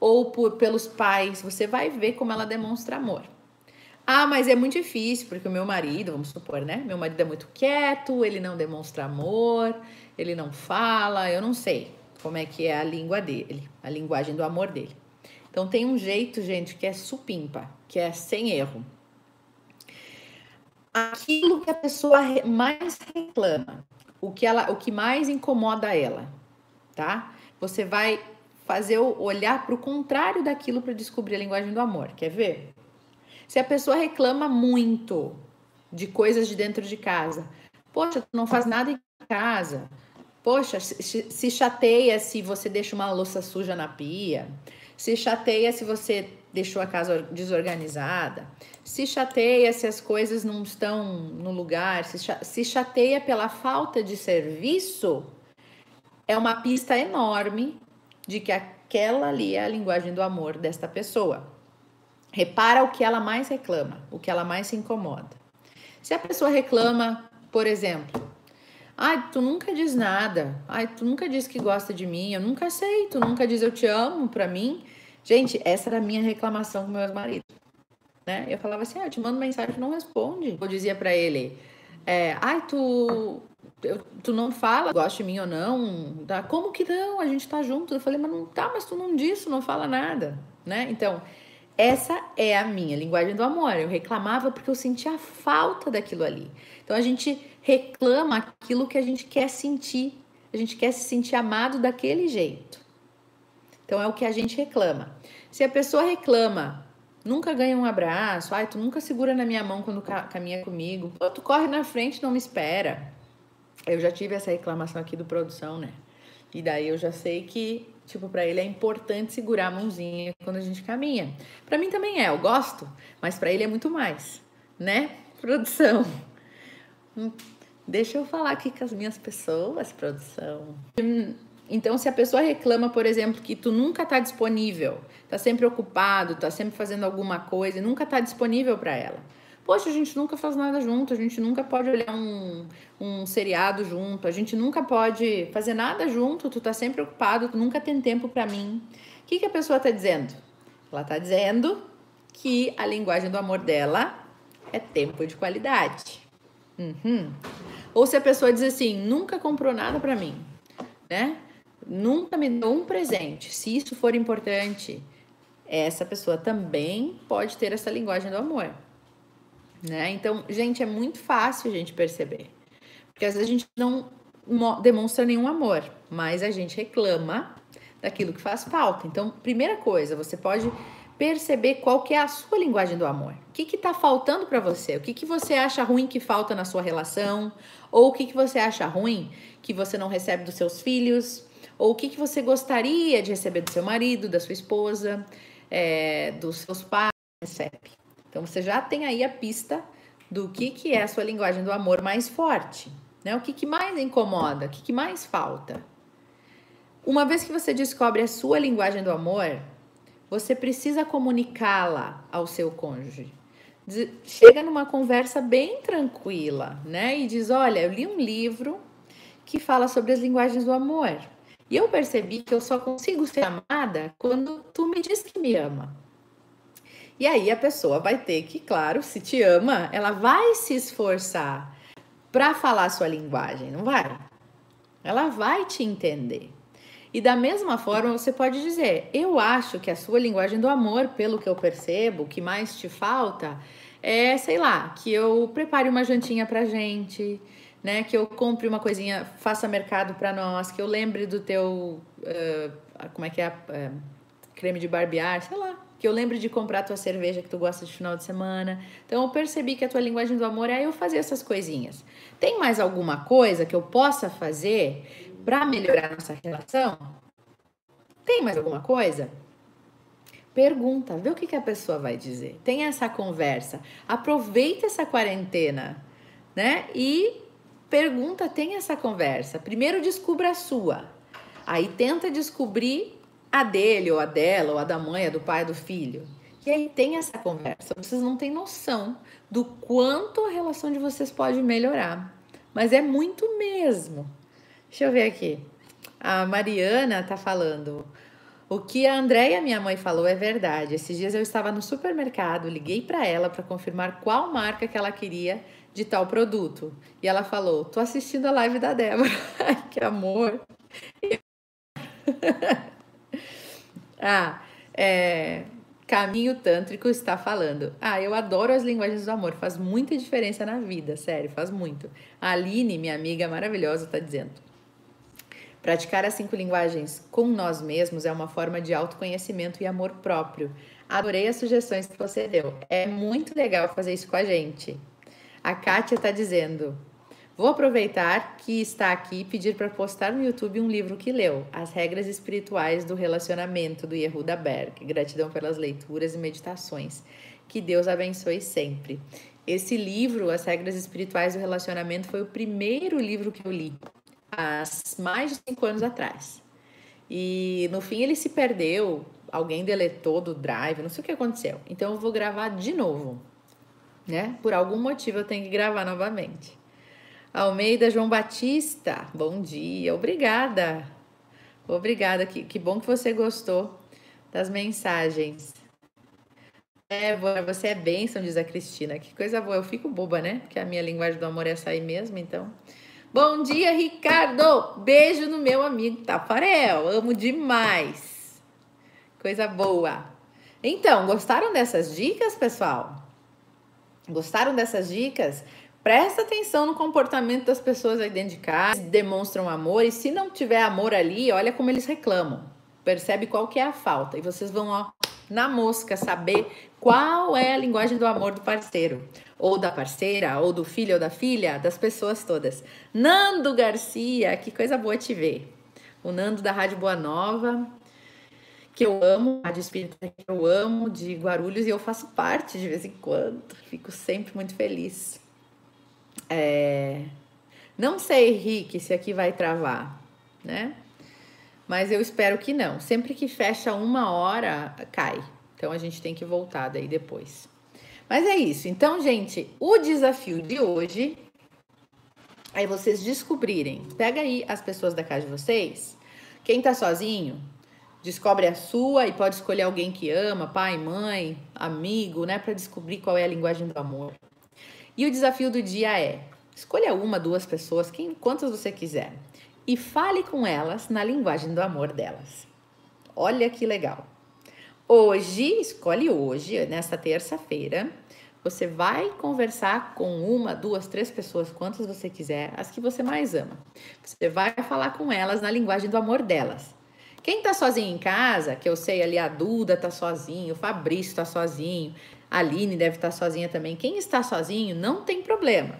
ou por, pelos pais, você vai ver como ela demonstra amor. Ah, mas é muito difícil, porque o meu marido, vamos supor, né? Meu marido é muito quieto, ele não demonstra amor, ele não fala, eu não sei como é que é a língua dele, a linguagem do amor dele. Então tem um jeito, gente, que é supimpa, que é sem erro. Aquilo que a pessoa mais reclama, o que ela, o que mais incomoda ela, tá? Você vai fazer o olhar para o contrário daquilo para descobrir a linguagem do amor. Quer ver? Se a pessoa reclama muito de coisas de dentro de casa, poxa, tu não faz nada em casa. Poxa, se chateia se você deixa uma louça suja na pia. Se chateia se você deixou a casa desorganizada. Se chateia se as coisas não estão no lugar. Se chateia pela falta de serviço. É uma pista enorme de que aquela ali é a linguagem do amor desta pessoa. Repara o que ela mais reclama, o que ela mais se incomoda. Se a pessoa reclama, por exemplo, ai, tu nunca diz nada, ai, tu nunca diz que gosta de mim, eu nunca sei, tu nunca diz eu te amo pra mim. Gente, essa era a minha reclamação com meu marido. Né? Eu falava assim, ah, eu te mando mensagem, não responde. Eu dizia para ele, é, ai, tu, eu, tu não fala, gosta de mim ou não? Tá? Como que não? A gente tá junto. Eu falei, mas não tá, mas tu não tu não fala nada, né? Então, essa é a minha linguagem do amor. Eu reclamava porque eu sentia falta daquilo ali. Então a gente reclama aquilo que a gente quer sentir. A gente quer se sentir amado daquele jeito. Então é o que a gente reclama. Se a pessoa reclama, nunca ganha um abraço, ai, tu nunca segura na minha mão quando caminha comigo, tu corre na frente, não me espera. Eu já tive essa reclamação aqui do produção, né? E daí eu já sei que Tipo, para ele é importante segurar a mãozinha quando a gente caminha. Para mim também é, eu gosto, mas para ele é muito mais, né? Produção. Hum, deixa eu falar aqui com as minhas pessoas, produção. Então, se a pessoa reclama, por exemplo, que tu nunca tá disponível, tá sempre ocupado, tá sempre fazendo alguma coisa e nunca tá disponível para ela Poxa, a gente nunca faz nada junto, a gente nunca pode olhar um, um seriado junto, a gente nunca pode fazer nada junto, tu tá sempre ocupado, tu nunca tem tempo para mim. O que, que a pessoa tá dizendo? Ela tá dizendo que a linguagem do amor dela é tempo de qualidade. Uhum. Ou se a pessoa diz assim, nunca comprou nada para mim, né? Nunca me deu um presente. Se isso for importante, essa pessoa também pode ter essa linguagem do amor né? Então, gente, é muito fácil a gente perceber. Porque às vezes a gente não demonstra nenhum amor, mas a gente reclama daquilo que faz falta. Então, primeira coisa, você pode perceber qual que é a sua linguagem do amor. O que está faltando para você? O que, que você acha ruim que falta na sua relação? Ou o que, que você acha ruim que você não recebe dos seus filhos? Ou o que, que você gostaria de receber do seu marido, da sua esposa, é, dos seus pais? Recebe. Então você já tem aí a pista do que, que é a sua linguagem do amor mais forte, né? O que, que mais incomoda, o que, que mais falta. Uma vez que você descobre a sua linguagem do amor, você precisa comunicá-la ao seu cônjuge. Chega numa conversa bem tranquila, né? E diz: Olha, eu li um livro que fala sobre as linguagens do amor. E eu percebi que eu só consigo ser amada quando tu me diz que me ama. E aí a pessoa vai ter que, claro, se te ama, ela vai se esforçar para falar sua linguagem, não vai? Ela vai te entender. E da mesma forma, você pode dizer: Eu acho que a sua linguagem do amor, pelo que eu percebo, o que mais te falta é, sei lá, que eu prepare uma jantinha pra gente, né? Que eu compre uma coisinha, faça mercado para nós, que eu lembre do teu. Uh, como é que é? Uh, creme de barbear, sei lá, que eu lembre de comprar tua cerveja que tu gosta de final de semana. Então eu percebi que a tua linguagem do amor é eu fazer essas coisinhas. Tem mais alguma coisa que eu possa fazer para melhorar nossa relação? Tem mais alguma coisa? Pergunta, vê o que, que a pessoa vai dizer. Tem essa conversa. Aproveita essa quarentena, né? E pergunta, tem essa conversa. Primeiro descubra a sua. Aí tenta descobrir a dele, ou a dela, ou a da mãe, a do pai, do filho. E aí tem essa conversa. Vocês não têm noção do quanto a relação de vocês pode melhorar. Mas é muito mesmo. Deixa eu ver aqui. A Mariana tá falando. O que a Andréia, minha mãe, falou é verdade. Esses dias eu estava no supermercado, liguei para ela para confirmar qual marca que ela queria de tal produto. E ela falou: "Tô assistindo a live da Débora". que amor. ah, é, Caminho Tântrico está falando. Ah, eu adoro as linguagens do amor, faz muita diferença na vida, sério, faz muito. A Aline, minha amiga maravilhosa, está dizendo. Praticar as cinco linguagens com nós mesmos é uma forma de autoconhecimento e amor próprio. Adorei as sugestões que você deu. É muito legal fazer isso com a gente. A Kátia está dizendo: Vou aproveitar que está aqui e pedir para postar no YouTube um livro que leu, As Regras Espirituais do Relacionamento, do Yehuda Berg. Gratidão pelas leituras e meditações. Que Deus abençoe sempre. Esse livro, As Regras Espirituais do Relacionamento, foi o primeiro livro que eu li há mais de cinco anos atrás. E no fim ele se perdeu, alguém deletou do drive, não sei o que aconteceu. Então eu vou gravar de novo, né? Por algum motivo eu tenho que gravar novamente. Almeida João Batista, bom dia, obrigada. Obrigada, que, que bom que você gostou das mensagens. É, você é bênção, diz a Cristina. Que coisa boa, eu fico boba, né? Porque a minha linguagem do amor é sair mesmo, então. Bom dia, Ricardo! Beijo no meu amigo Tafarel. Amo demais. Coisa boa. Então, gostaram dessas dicas, pessoal? Gostaram dessas dicas? Presta atenção no comportamento das pessoas aí dentro de casa, demonstram amor e se não tiver amor ali, olha como eles reclamam. Percebe qual que é a falta e vocês vão ó, na mosca saber qual é a linguagem do amor do parceiro ou da parceira, ou do filho ou da filha, das pessoas todas. Nando Garcia, que coisa boa te ver. O Nando da Rádio Boa Nova, que eu amo, a Rádio Espírita que eu amo, de Guarulhos, e eu faço parte de vez em quando. Fico sempre muito feliz. É... Não sei, Rick, se aqui vai travar, né? Mas eu espero que não. Sempre que fecha uma hora, cai. Então a gente tem que voltar daí depois. Mas é isso. Então, gente, o desafio de hoje é vocês descobrirem. Pega aí as pessoas da casa de vocês. Quem tá sozinho, descobre a sua e pode escolher alguém que ama, pai, mãe, amigo, né, para descobrir qual é a linguagem do amor. E o desafio do dia é: escolha uma, duas pessoas, quem, quantas você quiser, e fale com elas na linguagem do amor delas. Olha que legal. Hoje, escolhe hoje, nesta terça-feira, você vai conversar com uma, duas, três pessoas, quantas você quiser, as que você mais ama. Você vai falar com elas na linguagem do amor delas. Quem tá sozinho em casa, que eu sei ali a Duda tá sozinho, o Fabrício tá sozinho, a Aline deve estar tá sozinha também. Quem está sozinho não tem problema.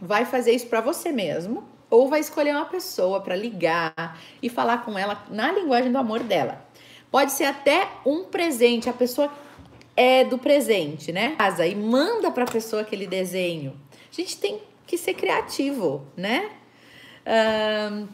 Vai fazer isso para você mesmo ou vai escolher uma pessoa para ligar e falar com ela na linguagem do amor dela. Pode ser até um presente, a pessoa é do presente, né? Casa e manda para a pessoa aquele desenho. A gente tem que ser criativo, né? Um,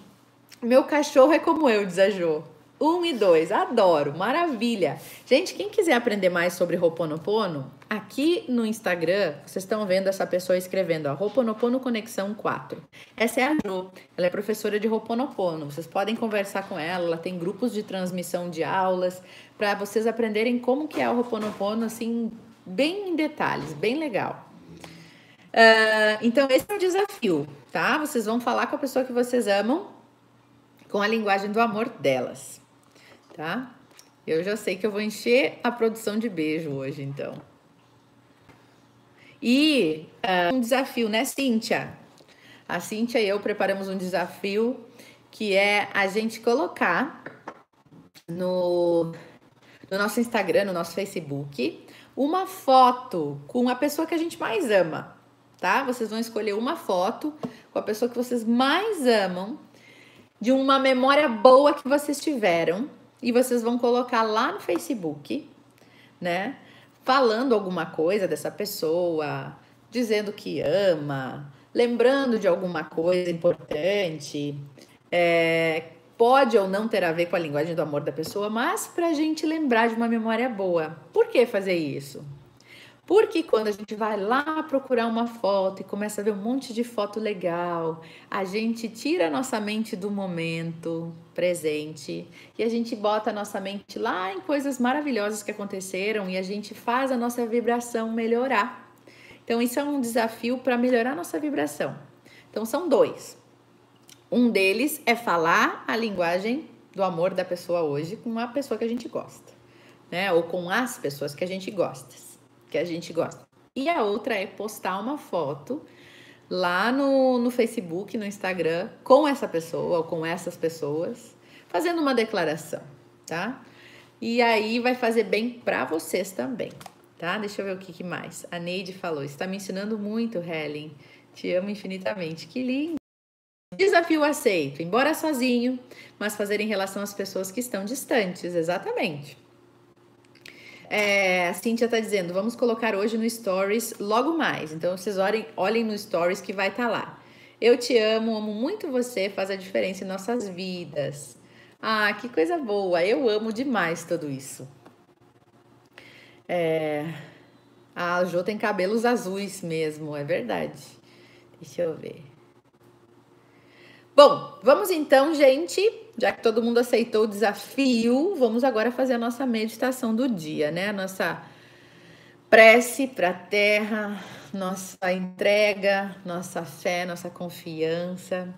meu cachorro é como eu, diz a Jo. Um e dois, adoro, maravilha. Gente, quem quiser aprender mais sobre Roponopono, aqui no Instagram, vocês estão vendo essa pessoa escrevendo, ó, Roponopono Conexão 4. Essa é a Jo, ela é professora de Roponopono. Vocês podem conversar com ela, ela tem grupos de transmissão de aulas para vocês aprenderem como que é o Roponopono, assim, bem em detalhes, bem legal. Uh, então, esse é o desafio, tá? Vocês vão falar com a pessoa que vocês amam com a linguagem do amor delas tá? Eu já sei que eu vou encher a produção de beijo hoje, então. E uh, um desafio, né, Cíntia? A Cíntia e eu preparamos um desafio que é a gente colocar no, no nosso Instagram, no nosso Facebook, uma foto com a pessoa que a gente mais ama, tá? Vocês vão escolher uma foto com a pessoa que vocês mais amam, de uma memória boa que vocês tiveram e vocês vão colocar lá no Facebook, né? Falando alguma coisa dessa pessoa, dizendo que ama, lembrando de alguma coisa importante, é, pode ou não ter a ver com a linguagem do amor da pessoa, mas para a gente lembrar de uma memória boa. Por que fazer isso? Porque quando a gente vai lá procurar uma foto e começa a ver um monte de foto legal, a gente tira a nossa mente do momento presente e a gente bota a nossa mente lá em coisas maravilhosas que aconteceram e a gente faz a nossa vibração melhorar. Então, isso é um desafio para melhorar a nossa vibração. Então, são dois. Um deles é falar a linguagem do amor da pessoa hoje com uma pessoa que a gente gosta, né? Ou com as pessoas que a gente gosta, que a gente gosta. E a outra é postar uma foto lá no, no Facebook, no Instagram, com essa pessoa ou com essas pessoas, fazendo uma declaração, tá? E aí vai fazer bem para vocês também, tá? Deixa eu ver o que, que mais. A Neide falou: está me ensinando muito, Helen. Te amo infinitamente. Que lindo! Desafio aceito, embora sozinho, mas fazer em relação às pessoas que estão distantes, exatamente. É, a Cintia está dizendo, vamos colocar hoje no Stories logo mais. Então, vocês olhem, olhem no Stories que vai estar tá lá. Eu te amo, amo muito você, faz a diferença em nossas vidas. Ah, que coisa boa, eu amo demais tudo isso. É, a Jo tem cabelos azuis mesmo, é verdade. Deixa eu ver. Bom, vamos então, gente, já que todo mundo aceitou o desafio, vamos agora fazer a nossa meditação do dia, né? A nossa prece para a terra, nossa entrega, nossa fé, nossa confiança.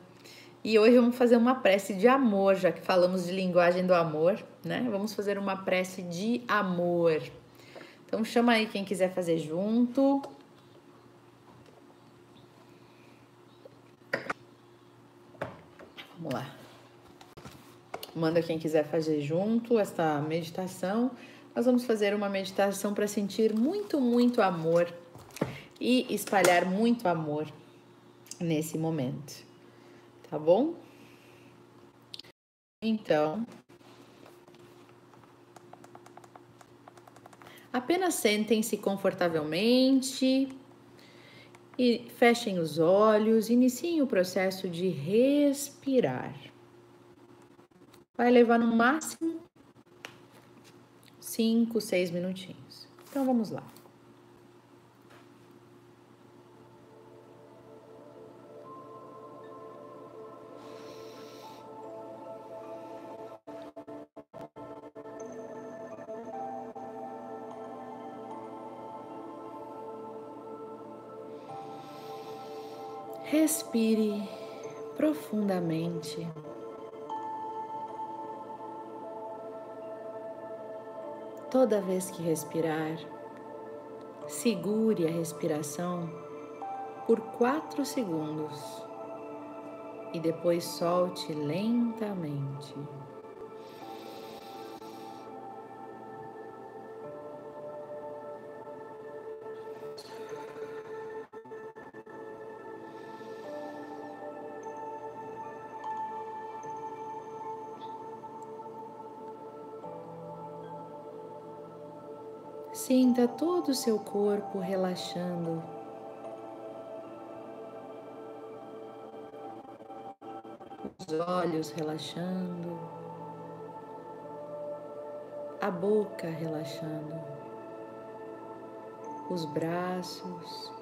E hoje vamos fazer uma prece de amor, já que falamos de linguagem do amor, né? Vamos fazer uma prece de amor. Então chama aí quem quiser fazer junto. Vamos lá. Manda quem quiser fazer junto esta meditação. Nós vamos fazer uma meditação para sentir muito, muito amor e espalhar muito amor nesse momento. Tá bom? Então, apenas sentem-se confortavelmente e fechem os olhos, iniciem o processo de respirar. Vai levar no máximo 5, 6 minutinhos. Então vamos lá. Respire profundamente. Toda vez que respirar, segure a respiração por quatro segundos e depois solte lentamente. Sinta todo o seu corpo relaxando. Os olhos relaxando. A boca relaxando. Os braços,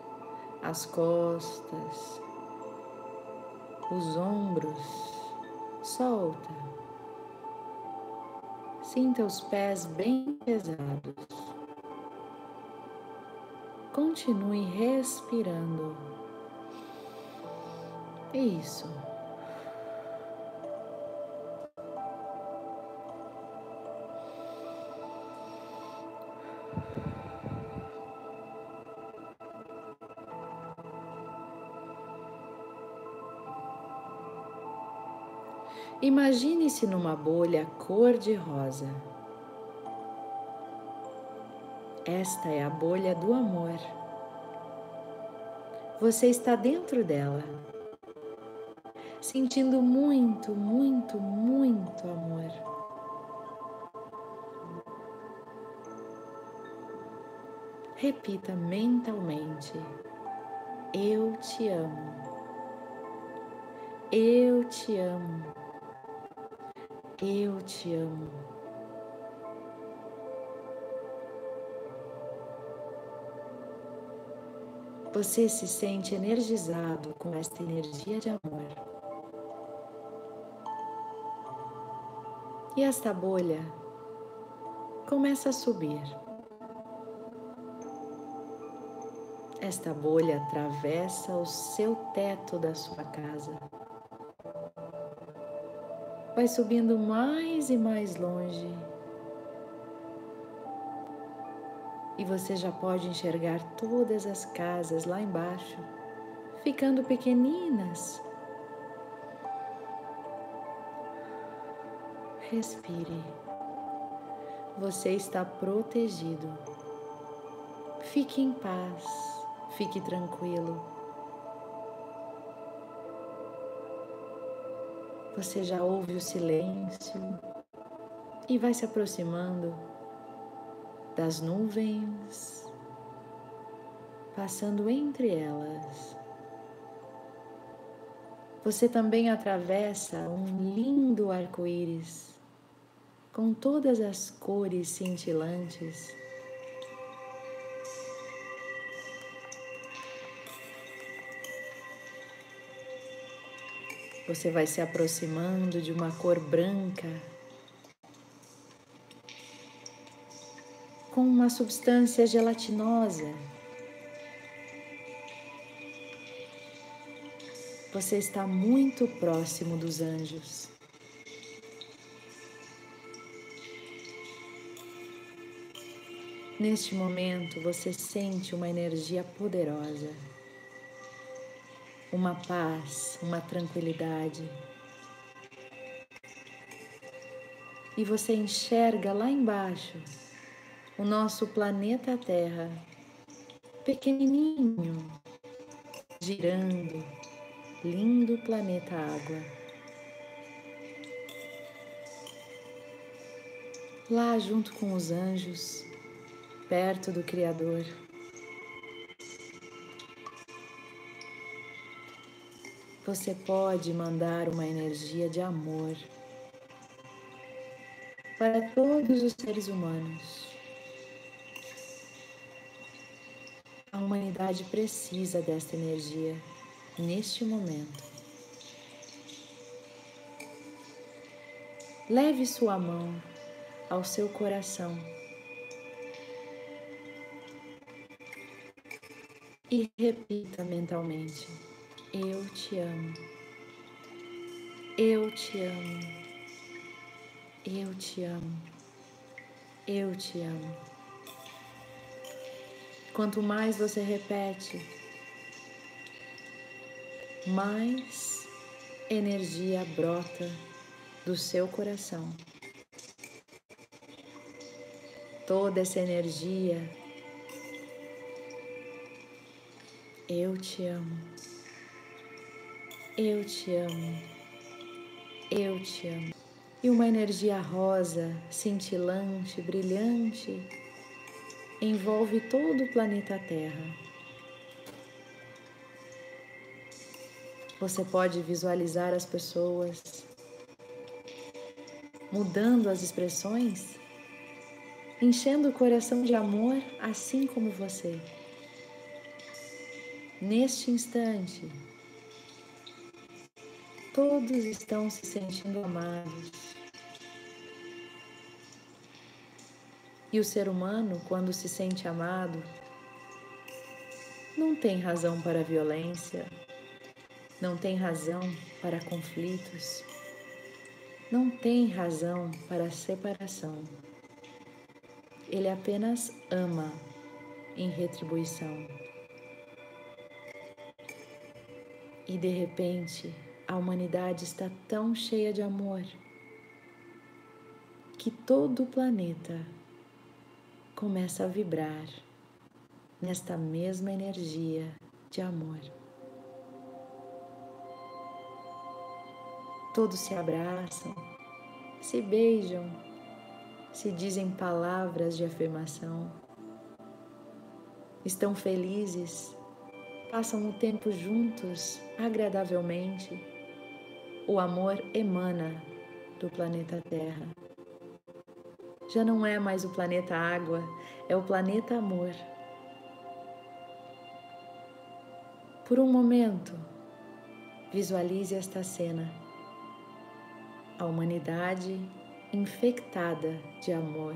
as costas, os ombros. Solta. Sinta os pés bem pesados. Continue respirando. Isso. Imagine-se numa bolha cor-de-rosa. Esta é a bolha do amor. Você está dentro dela, sentindo muito, muito, muito amor. Repita mentalmente: Eu te amo. Eu te amo. Eu te amo. Você se sente energizado com esta energia de amor. E esta bolha começa a subir. Esta bolha atravessa o seu teto da sua casa. Vai subindo mais e mais longe. E você já pode enxergar todas as casas lá embaixo, ficando pequeninas. Respire. Você está protegido. Fique em paz, fique tranquilo. Você já ouve o silêncio e vai se aproximando das nuvens, passando entre elas. Você também atravessa um lindo arco-íris com todas as cores cintilantes. Você vai se aproximando de uma cor branca com uma substância gelatinosa. Você está muito próximo dos anjos. Neste momento você sente uma energia poderosa, uma paz, uma tranquilidade. E você enxerga lá embaixo o nosso planeta Terra, pequenininho, girando, lindo planeta Água. Lá junto com os anjos, perto do Criador. Você pode mandar uma energia de amor para todos os seres humanos. A humanidade precisa desta energia neste momento. Leve sua mão ao seu coração e repita mentalmente: Eu te amo. Eu te amo. Eu te amo. Eu te amo. Quanto mais você repete, mais energia brota do seu coração. Toda essa energia Eu te amo. Eu te amo. Eu te amo. E uma energia rosa, cintilante, brilhante, envolve todo o planeta Terra. Você pode visualizar as pessoas mudando as expressões, enchendo o coração de amor, assim como você neste instante, todos estão se sentindo amados. E o ser humano, quando se sente amado, não tem razão para violência, não tem razão para conflitos, não tem razão para separação. Ele apenas ama em retribuição. E de repente, a humanidade está tão cheia de amor que todo o planeta começa a vibrar nesta mesma energia de amor. Todos se abraçam, se beijam, se dizem palavras de afirmação, estão felizes passam o tempo juntos agradavelmente, o amor emana do planeta Terra. Já não é mais o planeta Água, é o planeta Amor. Por um momento, visualize esta cena. A humanidade infectada de amor.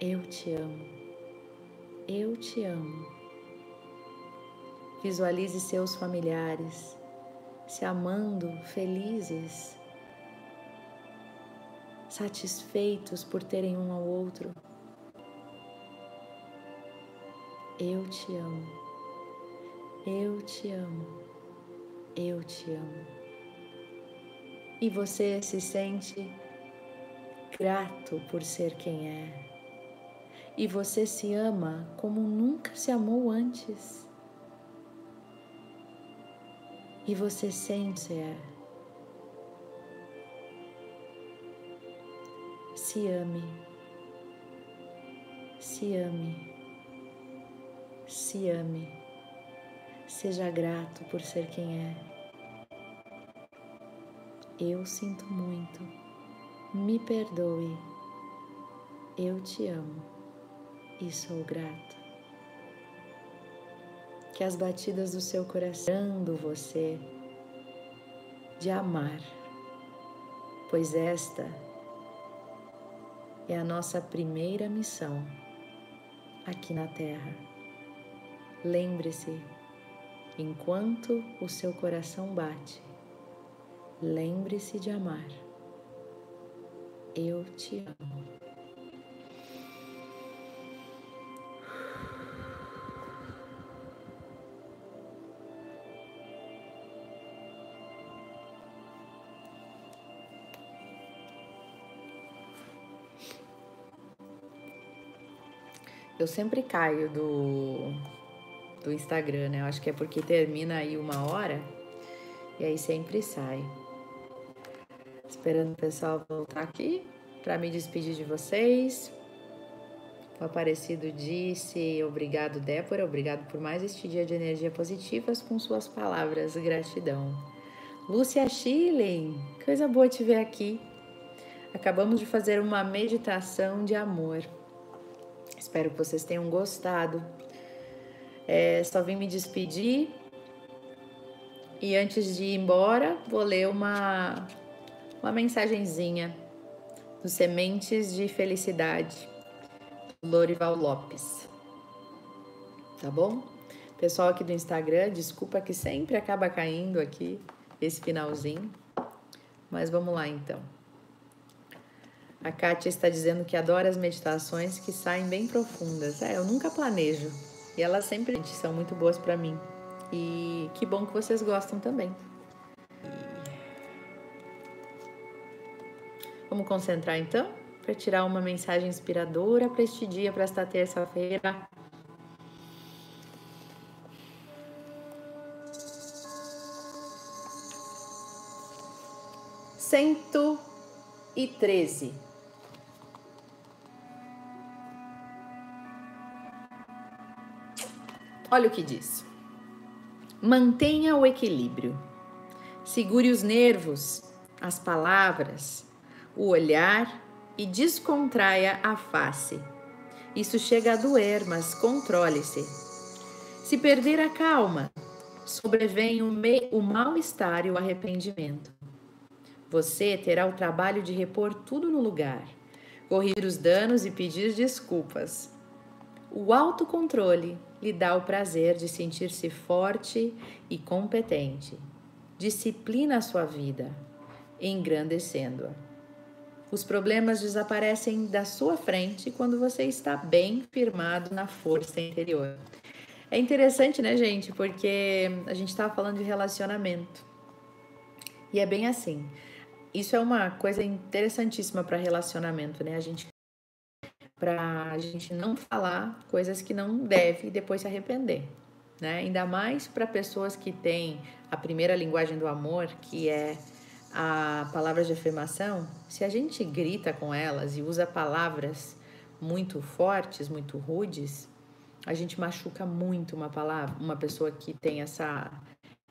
Eu te amo. Eu te amo. Visualize seus familiares se amando, felizes, satisfeitos por terem um ao outro. Eu te amo, eu te amo, eu te amo. E você se sente grato por ser quem é. E você se ama como nunca se amou antes. E você sente é. Se ame. Se ame. Se ame. Seja grato por ser quem é. Eu sinto muito. Me perdoe. Eu te amo e sou grato que as batidas do seu coração do você de amar, pois esta é a nossa primeira missão aqui na Terra. Lembre-se, enquanto o seu coração bate, lembre-se de amar. Eu te amo. Eu sempre caio do, do Instagram, né? Eu acho que é porque termina aí uma hora e aí sempre sai. Esperando o pessoal voltar aqui para me despedir de vocês. O Aparecido disse: Obrigado, Débora. Obrigado por mais este dia de energia positivas com suas palavras. Gratidão. Lúcia Schilling, coisa boa te ver aqui. Acabamos de fazer uma meditação de amor. Espero que vocês tenham gostado. É, só vim me despedir. E antes de ir embora, vou ler uma, uma mensagenzinha do Sementes de Felicidade, Lorival Lopes. Tá bom? Pessoal aqui do Instagram, desculpa que sempre acaba caindo aqui esse finalzinho. Mas vamos lá então. A Kátia está dizendo que adora as meditações que saem bem profundas. É, eu nunca planejo. E elas sempre são muito boas para mim. E que bom que vocês gostam também. Vamos concentrar então para tirar uma mensagem inspiradora para este dia, para esta terça-feira. Cento e treze. Olha o que diz. Mantenha o equilíbrio. Segure os nervos, as palavras, o olhar e descontraia a face. Isso chega a doer, mas controle-se. Se perder a calma, sobrevém o, o mal-estar e o arrependimento. Você terá o trabalho de repor tudo no lugar, corrigir os danos e pedir desculpas. O autocontrole lhe dá o prazer de sentir-se forte e competente. Disciplina a sua vida, engrandecendo-a. Os problemas desaparecem da sua frente quando você está bem firmado na força interior. É interessante, né, gente? Porque a gente estava falando de relacionamento. E é bem assim. Isso é uma coisa interessantíssima para relacionamento, né? A gente para a gente não falar coisas que não deve e depois se arrepender. Né? Ainda mais para pessoas que têm a primeira linguagem do amor, que é a palavra de afirmação. Se a gente grita com elas e usa palavras muito fortes, muito rudes, a gente machuca muito uma palavra, uma pessoa que tem essa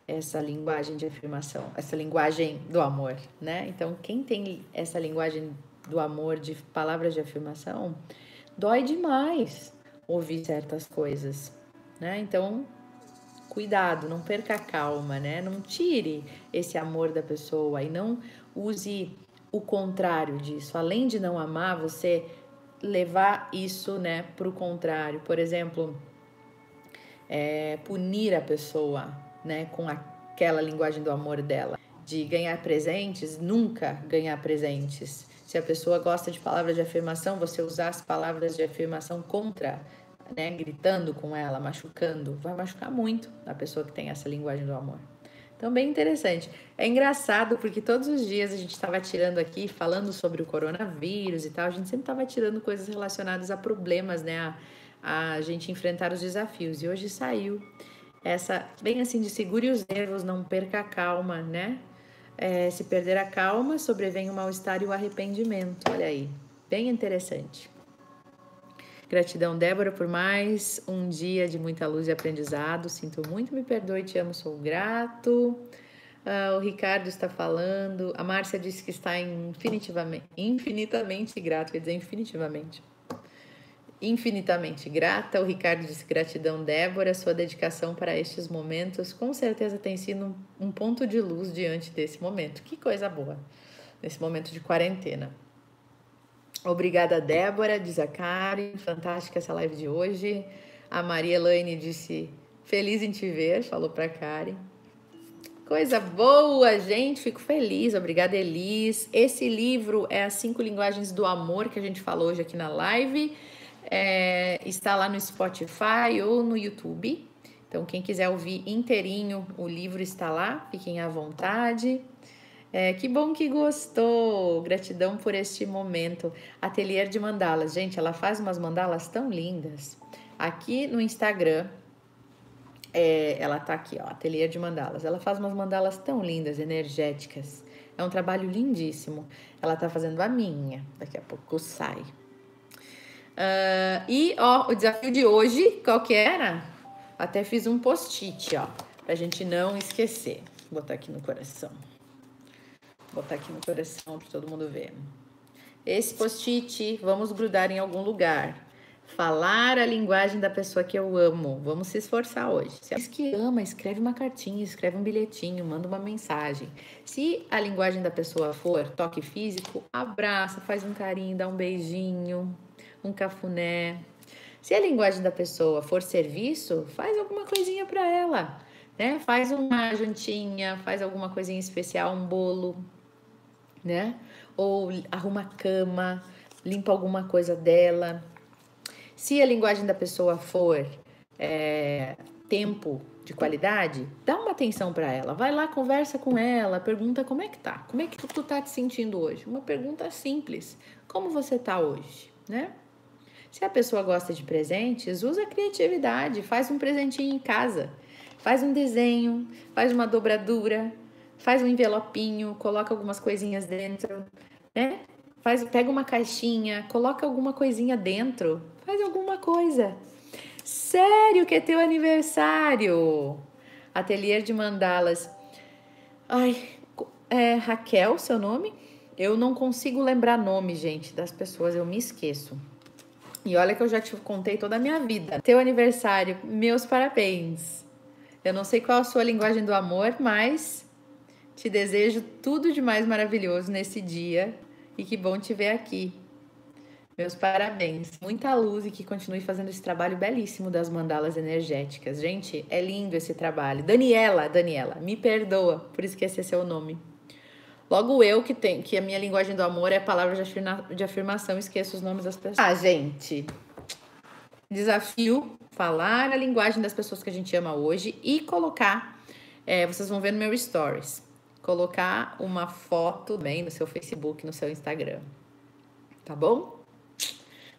essa linguagem de afirmação, essa linguagem do amor, né? Então, quem tem essa linguagem do amor, de palavras de afirmação, dói demais ouvir certas coisas, né? Então, cuidado, não perca a calma, né? Não tire esse amor da pessoa e não use o contrário disso. Além de não amar, você levar isso, né, o contrário. Por exemplo, é, punir a pessoa, né, com aquela linguagem do amor dela, de ganhar presentes, nunca ganhar presentes. Se a pessoa gosta de palavras de afirmação, você usar as palavras de afirmação contra, né, gritando com ela, machucando, vai machucar muito a pessoa que tem essa linguagem do amor. Então, bem interessante. É engraçado porque todos os dias a gente estava tirando aqui, falando sobre o coronavírus e tal, a gente sempre estava tirando coisas relacionadas a problemas, né? A, a gente enfrentar os desafios. E hoje saiu essa, bem assim, de segure os nervos, não perca a calma, né? É, se perder a calma, sobrevém o mal-estar e o arrependimento. Olha aí, bem interessante. Gratidão, Débora, por mais um dia de muita luz e aprendizado. Sinto muito, me perdoe, te amo, sou grato. Uh, o Ricardo está falando. A Márcia disse que está infinitivamente, infinitamente grato, quer dizer, infinitivamente. Infinitamente grata. O Ricardo disse gratidão, Débora. Sua dedicação para estes momentos com certeza tem sido um ponto de luz diante desse momento. Que coisa boa, nesse momento de quarentena. Obrigada, Débora, diz a Karen. Fantástica essa live de hoje. A Maria Elaine disse: Feliz em te ver, falou para Karen. Coisa boa, gente. Fico feliz. Obrigada, Elis. Esse livro é As Cinco Linguagens do Amor que a gente falou hoje aqui na live. É, está lá no Spotify ou no YouTube. Então, quem quiser ouvir inteirinho, o livro está lá. Fiquem à vontade. É, que bom que gostou! Gratidão por este momento. Ateliê de mandalas. Gente, ela faz umas mandalas tão lindas. Aqui no Instagram, é, ela tá aqui, ó, Ateliê de Mandalas. Ela faz umas mandalas tão lindas, energéticas. É um trabalho lindíssimo. Ela tá fazendo a minha. Daqui a pouco sai. Uh, e, ó, o desafio de hoje, qual que era? Até fiz um post-it, ó, pra gente não esquecer. Vou botar aqui no coração. Vou botar aqui no coração para todo mundo ver. Esse post-it, vamos grudar em algum lugar. Falar a linguagem da pessoa que eu amo. Vamos se esforçar hoje. Se que ama, escreve uma cartinha, escreve um bilhetinho, manda uma mensagem. Se a linguagem da pessoa for toque físico, abraça, faz um carinho, dá um beijinho, um cafuné. Se a linguagem da pessoa for serviço, faz alguma coisinha para ela, né? Faz uma jantinha, faz alguma coisinha especial, um bolo, né? Ou arruma a cama, limpa alguma coisa dela. Se a linguagem da pessoa for é, tempo de qualidade, dá uma atenção para ela. Vai lá, conversa com ela, pergunta como é que tá, como é que tu tá te sentindo hoje. Uma pergunta simples: como você tá hoje, né? Se a pessoa gosta de presentes, usa a criatividade, faz um presentinho em casa, faz um desenho, faz uma dobradura, faz um envelopinho, coloca algumas coisinhas dentro, né? Faz, pega uma caixinha, coloca alguma coisinha dentro, faz alguma coisa. Sério que é teu aniversário? Ateliê de mandalas. Ai, é Raquel, seu nome? Eu não consigo lembrar nome, gente, das pessoas, eu me esqueço. E olha que eu já te contei toda a minha vida. Teu aniversário, meus parabéns. Eu não sei qual a sua linguagem do amor, mas te desejo tudo de mais maravilhoso nesse dia e que bom te ver aqui. Meus parabéns. Muita luz e que continue fazendo esse trabalho belíssimo das mandalas energéticas. Gente, é lindo esse trabalho. Daniela, Daniela, me perdoa por esquecer seu nome. Logo eu que tenho, que a minha linguagem do amor é palavras de, afirma, de afirmação, esqueço os nomes das pessoas. Ah, gente. Desafio falar a linguagem das pessoas que a gente ama hoje e colocar. É, vocês vão ver no meu stories colocar uma foto bem no seu Facebook, no seu Instagram. Tá bom?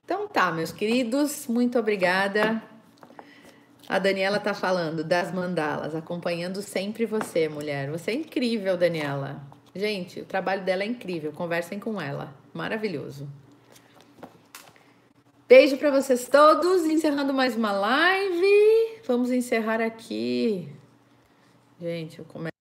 Então tá, meus queridos, muito obrigada. A Daniela tá falando das mandalas, acompanhando sempre você, mulher. Você é incrível, Daniela. Gente, o trabalho dela é incrível. Conversem com ela. Maravilhoso. Beijo para vocês todos. Encerrando mais uma live. Vamos encerrar aqui Gente, eu começo